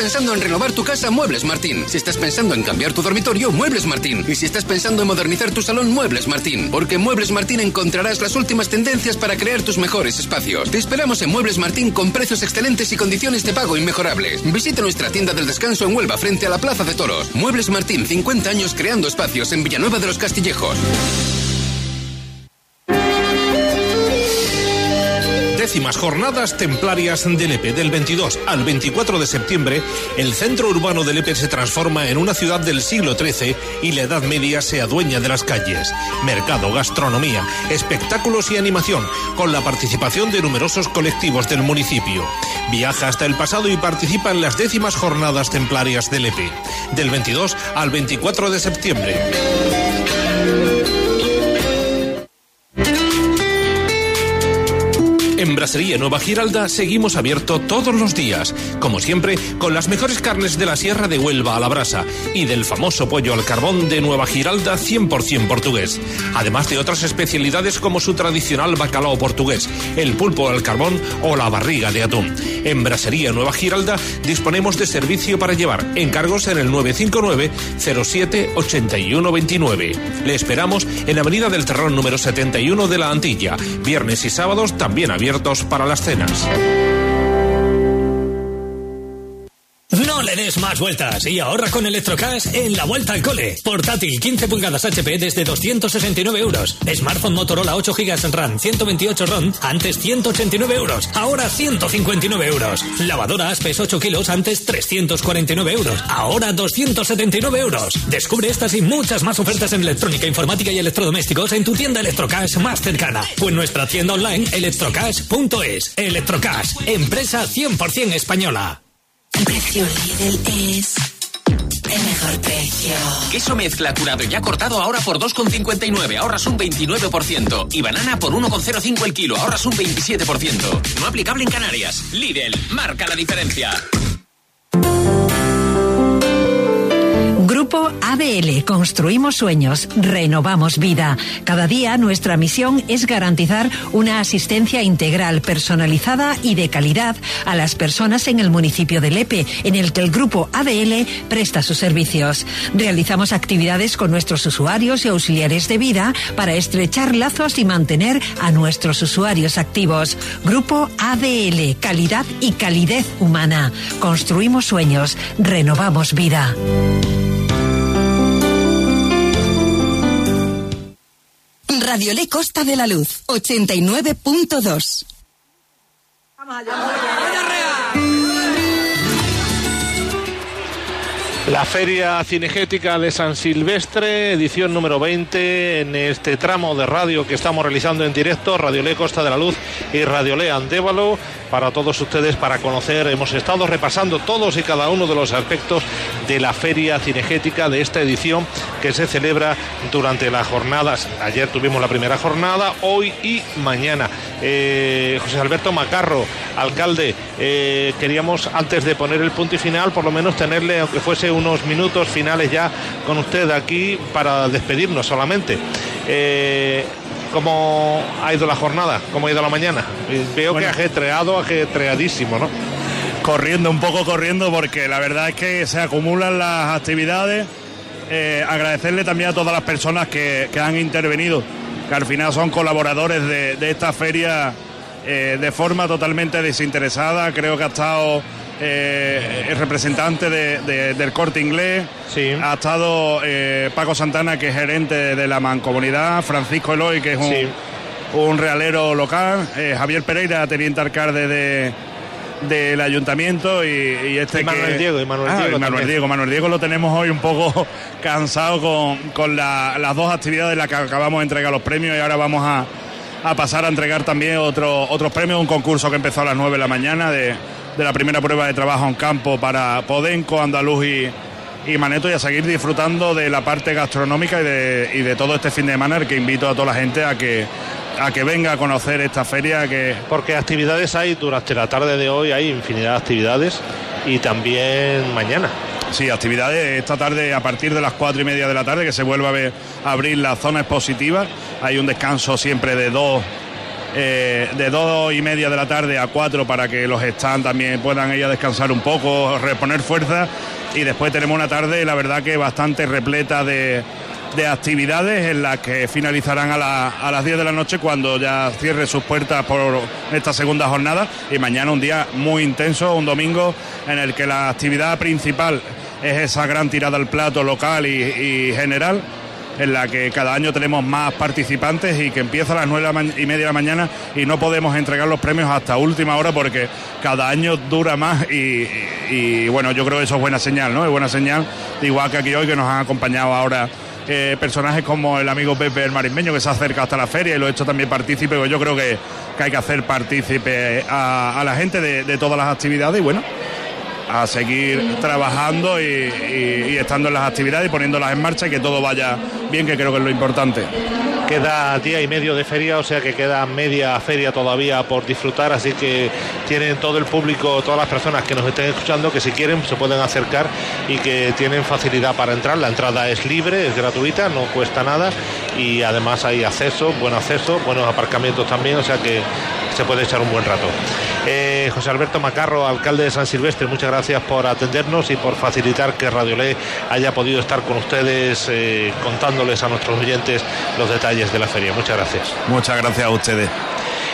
Pensando en renovar tu casa, Muebles Martín. Si estás pensando en cambiar tu dormitorio, Muebles Martín. Y si estás pensando en modernizar tu salón, Muebles Martín. Porque en Muebles Martín encontrarás las últimas tendencias para crear tus mejores espacios. Te esperamos en Muebles Martín con precios excelentes y condiciones de pago inmejorables. Visita nuestra tienda del descanso en Huelva frente a la Plaza de Toros. Muebles Martín, 50 años creando espacios en Villanueva de los Castillejos. Décimas jornadas templarias de Lepe. Del 22 al 24 de septiembre, el centro urbano de Lepe se transforma en una ciudad del siglo XIII y la Edad Media se adueña de las calles. Mercado, gastronomía, espectáculos y animación, con la participación de numerosos colectivos del municipio. Viaja hasta el pasado y participa en las décimas jornadas templarias de Lepe. Del 22 al 24 de septiembre. En Brasería Nueva Giralda seguimos abierto todos los días, como siempre, con las mejores carnes de la Sierra de Huelva a la brasa y del famoso pollo al carbón de Nueva Giralda 100% portugués, además de otras especialidades como su tradicional bacalao portugués, el pulpo al carbón o la barriga de atún. En Brasería Nueva Giralda disponemos de servicio para llevar. Encargos en el 959 07 81 29. Le esperamos en Avenida del Terrón número 71 de la Antilla, viernes y sábados también para las cenas. No le des más vueltas y ahorra con Electrocash en la vuelta al cole. Portátil 15 pulgadas HP desde 269 euros. Smartphone Motorola 8 GB RAM 128 ROM antes 189 euros. Ahora 159 euros. Lavadora Aspes 8 kilos antes 349 euros. Ahora 279 euros. Descubre estas y muchas más ofertas en electrónica, informática y electrodomésticos en tu tienda Electrocash más cercana o en nuestra tienda online electrocash.es. Electrocash, empresa 100% española. Lidl es el mejor precio. Queso mezcla curado ya cortado ahora por 2,59, ahorras un 29%. Y banana por 1,05 el kilo, ahorras un 27%. No aplicable en Canarias. Lidl, marca la diferencia. Grupo ABL, construimos sueños, renovamos vida. Cada día nuestra misión es garantizar una asistencia integral, personalizada y de calidad a las personas en el municipio de Lepe, en el que el Grupo ABL presta sus servicios. Realizamos actividades con nuestros usuarios y auxiliares de vida para estrechar lazos y mantener a nuestros usuarios activos. Grupo ABL, calidad y calidez humana. Construimos sueños, renovamos vida. Radio Le Costa de la Luz, 89.2. La Feria Cinegética de San Silvestre, edición número 20, en este tramo de radio que estamos realizando en directo, Radio Le Costa de la Luz y Radio Le Andévalo, para todos ustedes, para conocer. Hemos estado repasando todos y cada uno de los aspectos de la Feria Cinegética de esta edición que se celebra durante las jornadas. Ayer tuvimos la primera jornada, hoy y mañana. Eh, José Alberto Macarro, alcalde, eh, queríamos antes de poner el punto y final, por lo menos tenerle, aunque fuese unos minutos finales ya con usted aquí para despedirnos solamente. Eh, ¿Cómo ha ido la jornada? ¿Cómo ha ido la mañana? Veo que ajetreado, ajetreadísimo, ¿no? Corriendo, un poco corriendo, porque la verdad es que se acumulan las actividades. Eh, agradecerle también a todas las personas que, que, han intervenido, que al final son colaboradores de, de esta feria eh, de forma totalmente desinteresada. Creo que ha estado eh, el representante de, de, del corte inglés, ha estado eh, Paco Santana, que es gerente de la mancomunidad, Francisco Eloy, que es un, sí. un realero local, eh, Javier Pereira, teniente alcalde de del ayuntamiento y, y este y Manuel que... Diego y Manuel, ah, Diego, y Manuel Diego Manuel Diego lo tenemos hoy un poco cansado con, con la, las dos actividades en las que acabamos de entregar los premios y ahora vamos a, a pasar a entregar también otro, otros premios un concurso que empezó a las 9 de la mañana de, de la primera prueba de trabajo en campo para Podenco, Andaluz y, y Maneto y a seguir disfrutando de la parte gastronómica y de, y de todo este fin de semana, que invito a toda la gente a que a que venga a conocer esta feria que porque actividades hay durante la tarde de hoy hay infinidad de actividades y también mañana Sí, actividades esta tarde a partir de las cuatro y media de la tarde que se vuelve a, ver, a abrir la zona expositiva. Hay un descanso siempre de dos eh, de dos y media de la tarde a cuatro para que los stands también puedan a descansar un poco, reponer fuerza. Y después tenemos una tarde, la verdad que bastante repleta de, de actividades en las que finalizarán a, a las 10 de la noche cuando ya cierre sus puertas por esta segunda jornada. Y mañana un día muy intenso, un domingo en el que la actividad principal es esa gran tirada al plato local y general en la que cada año tenemos más participantes y que empieza a las nueve y media de la mañana y no podemos entregar los premios hasta última hora porque cada año dura más y, bueno, yo creo que eso es buena señal, ¿no? Es buena señal, igual que aquí hoy que nos han acompañado ahora eh, personajes como el amigo Pepe el Marismeño que se acerca hasta la feria y lo he hecho también partícipe, pues yo creo que, que hay que hacer partícipe a, a la gente de, de todas las actividades y bueno, a seguir trabajando y, y, estando en las actividades y poniéndolas en marcha y que todo vaya bien, que creo que es lo importante. Queda día y medio de feria, o sea que queda media feria todavía por disfrutar, así que tienen todo el público, todas las personas que nos estén escuchando, que si quieren se pueden acercar y que tienen facilidad para entrar. La entrada es libre, es gratuita, no cuesta nada y además hay acceso, buen acceso, buenos aparcamientos también, o sea que se puede echar un buen rato. Eh, José Alberto Macarro, alcalde de San Silvestre, muchas gracias por atendernos y por facilitar que Radio Ley haya podido estar con ustedes eh, contándoles a nuestros oyentes los detalles de la feria. Muchas gracias. Muchas gracias a ustedes.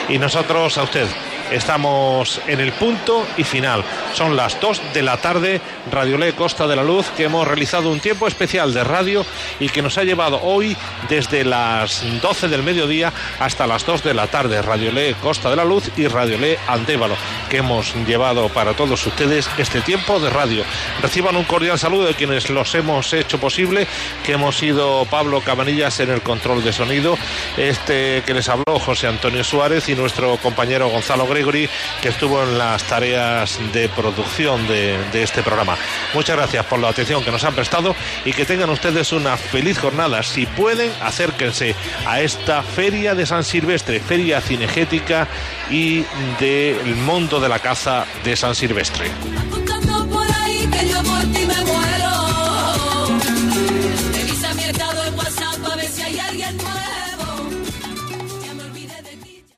Y nosotros a usted. Estamos en el punto y final. Son las 2 de la tarde, Radio Le Costa de la Luz, que hemos realizado un tiempo especial de radio y que nos ha llevado hoy desde las 12 del mediodía hasta las 2 de la tarde. Radio Le Costa de la Luz y Radio Le Andévalo, que hemos llevado para todos ustedes este tiempo de radio. Reciban un cordial saludo de quienes los hemos hecho posible, que hemos sido Pablo Cabanillas en el control de sonido, este que les habló José Antonio Suárez y nuestro compañero Gonzalo Gregory, que estuvo en las tareas de producción de, de, este programa. Muchas gracias por la atención que nos han prestado y que tengan ustedes una feliz jornada. Si pueden, acérquense a esta feria de San Silvestre, feria cinegética y del mundo de la caza de San Silvestre.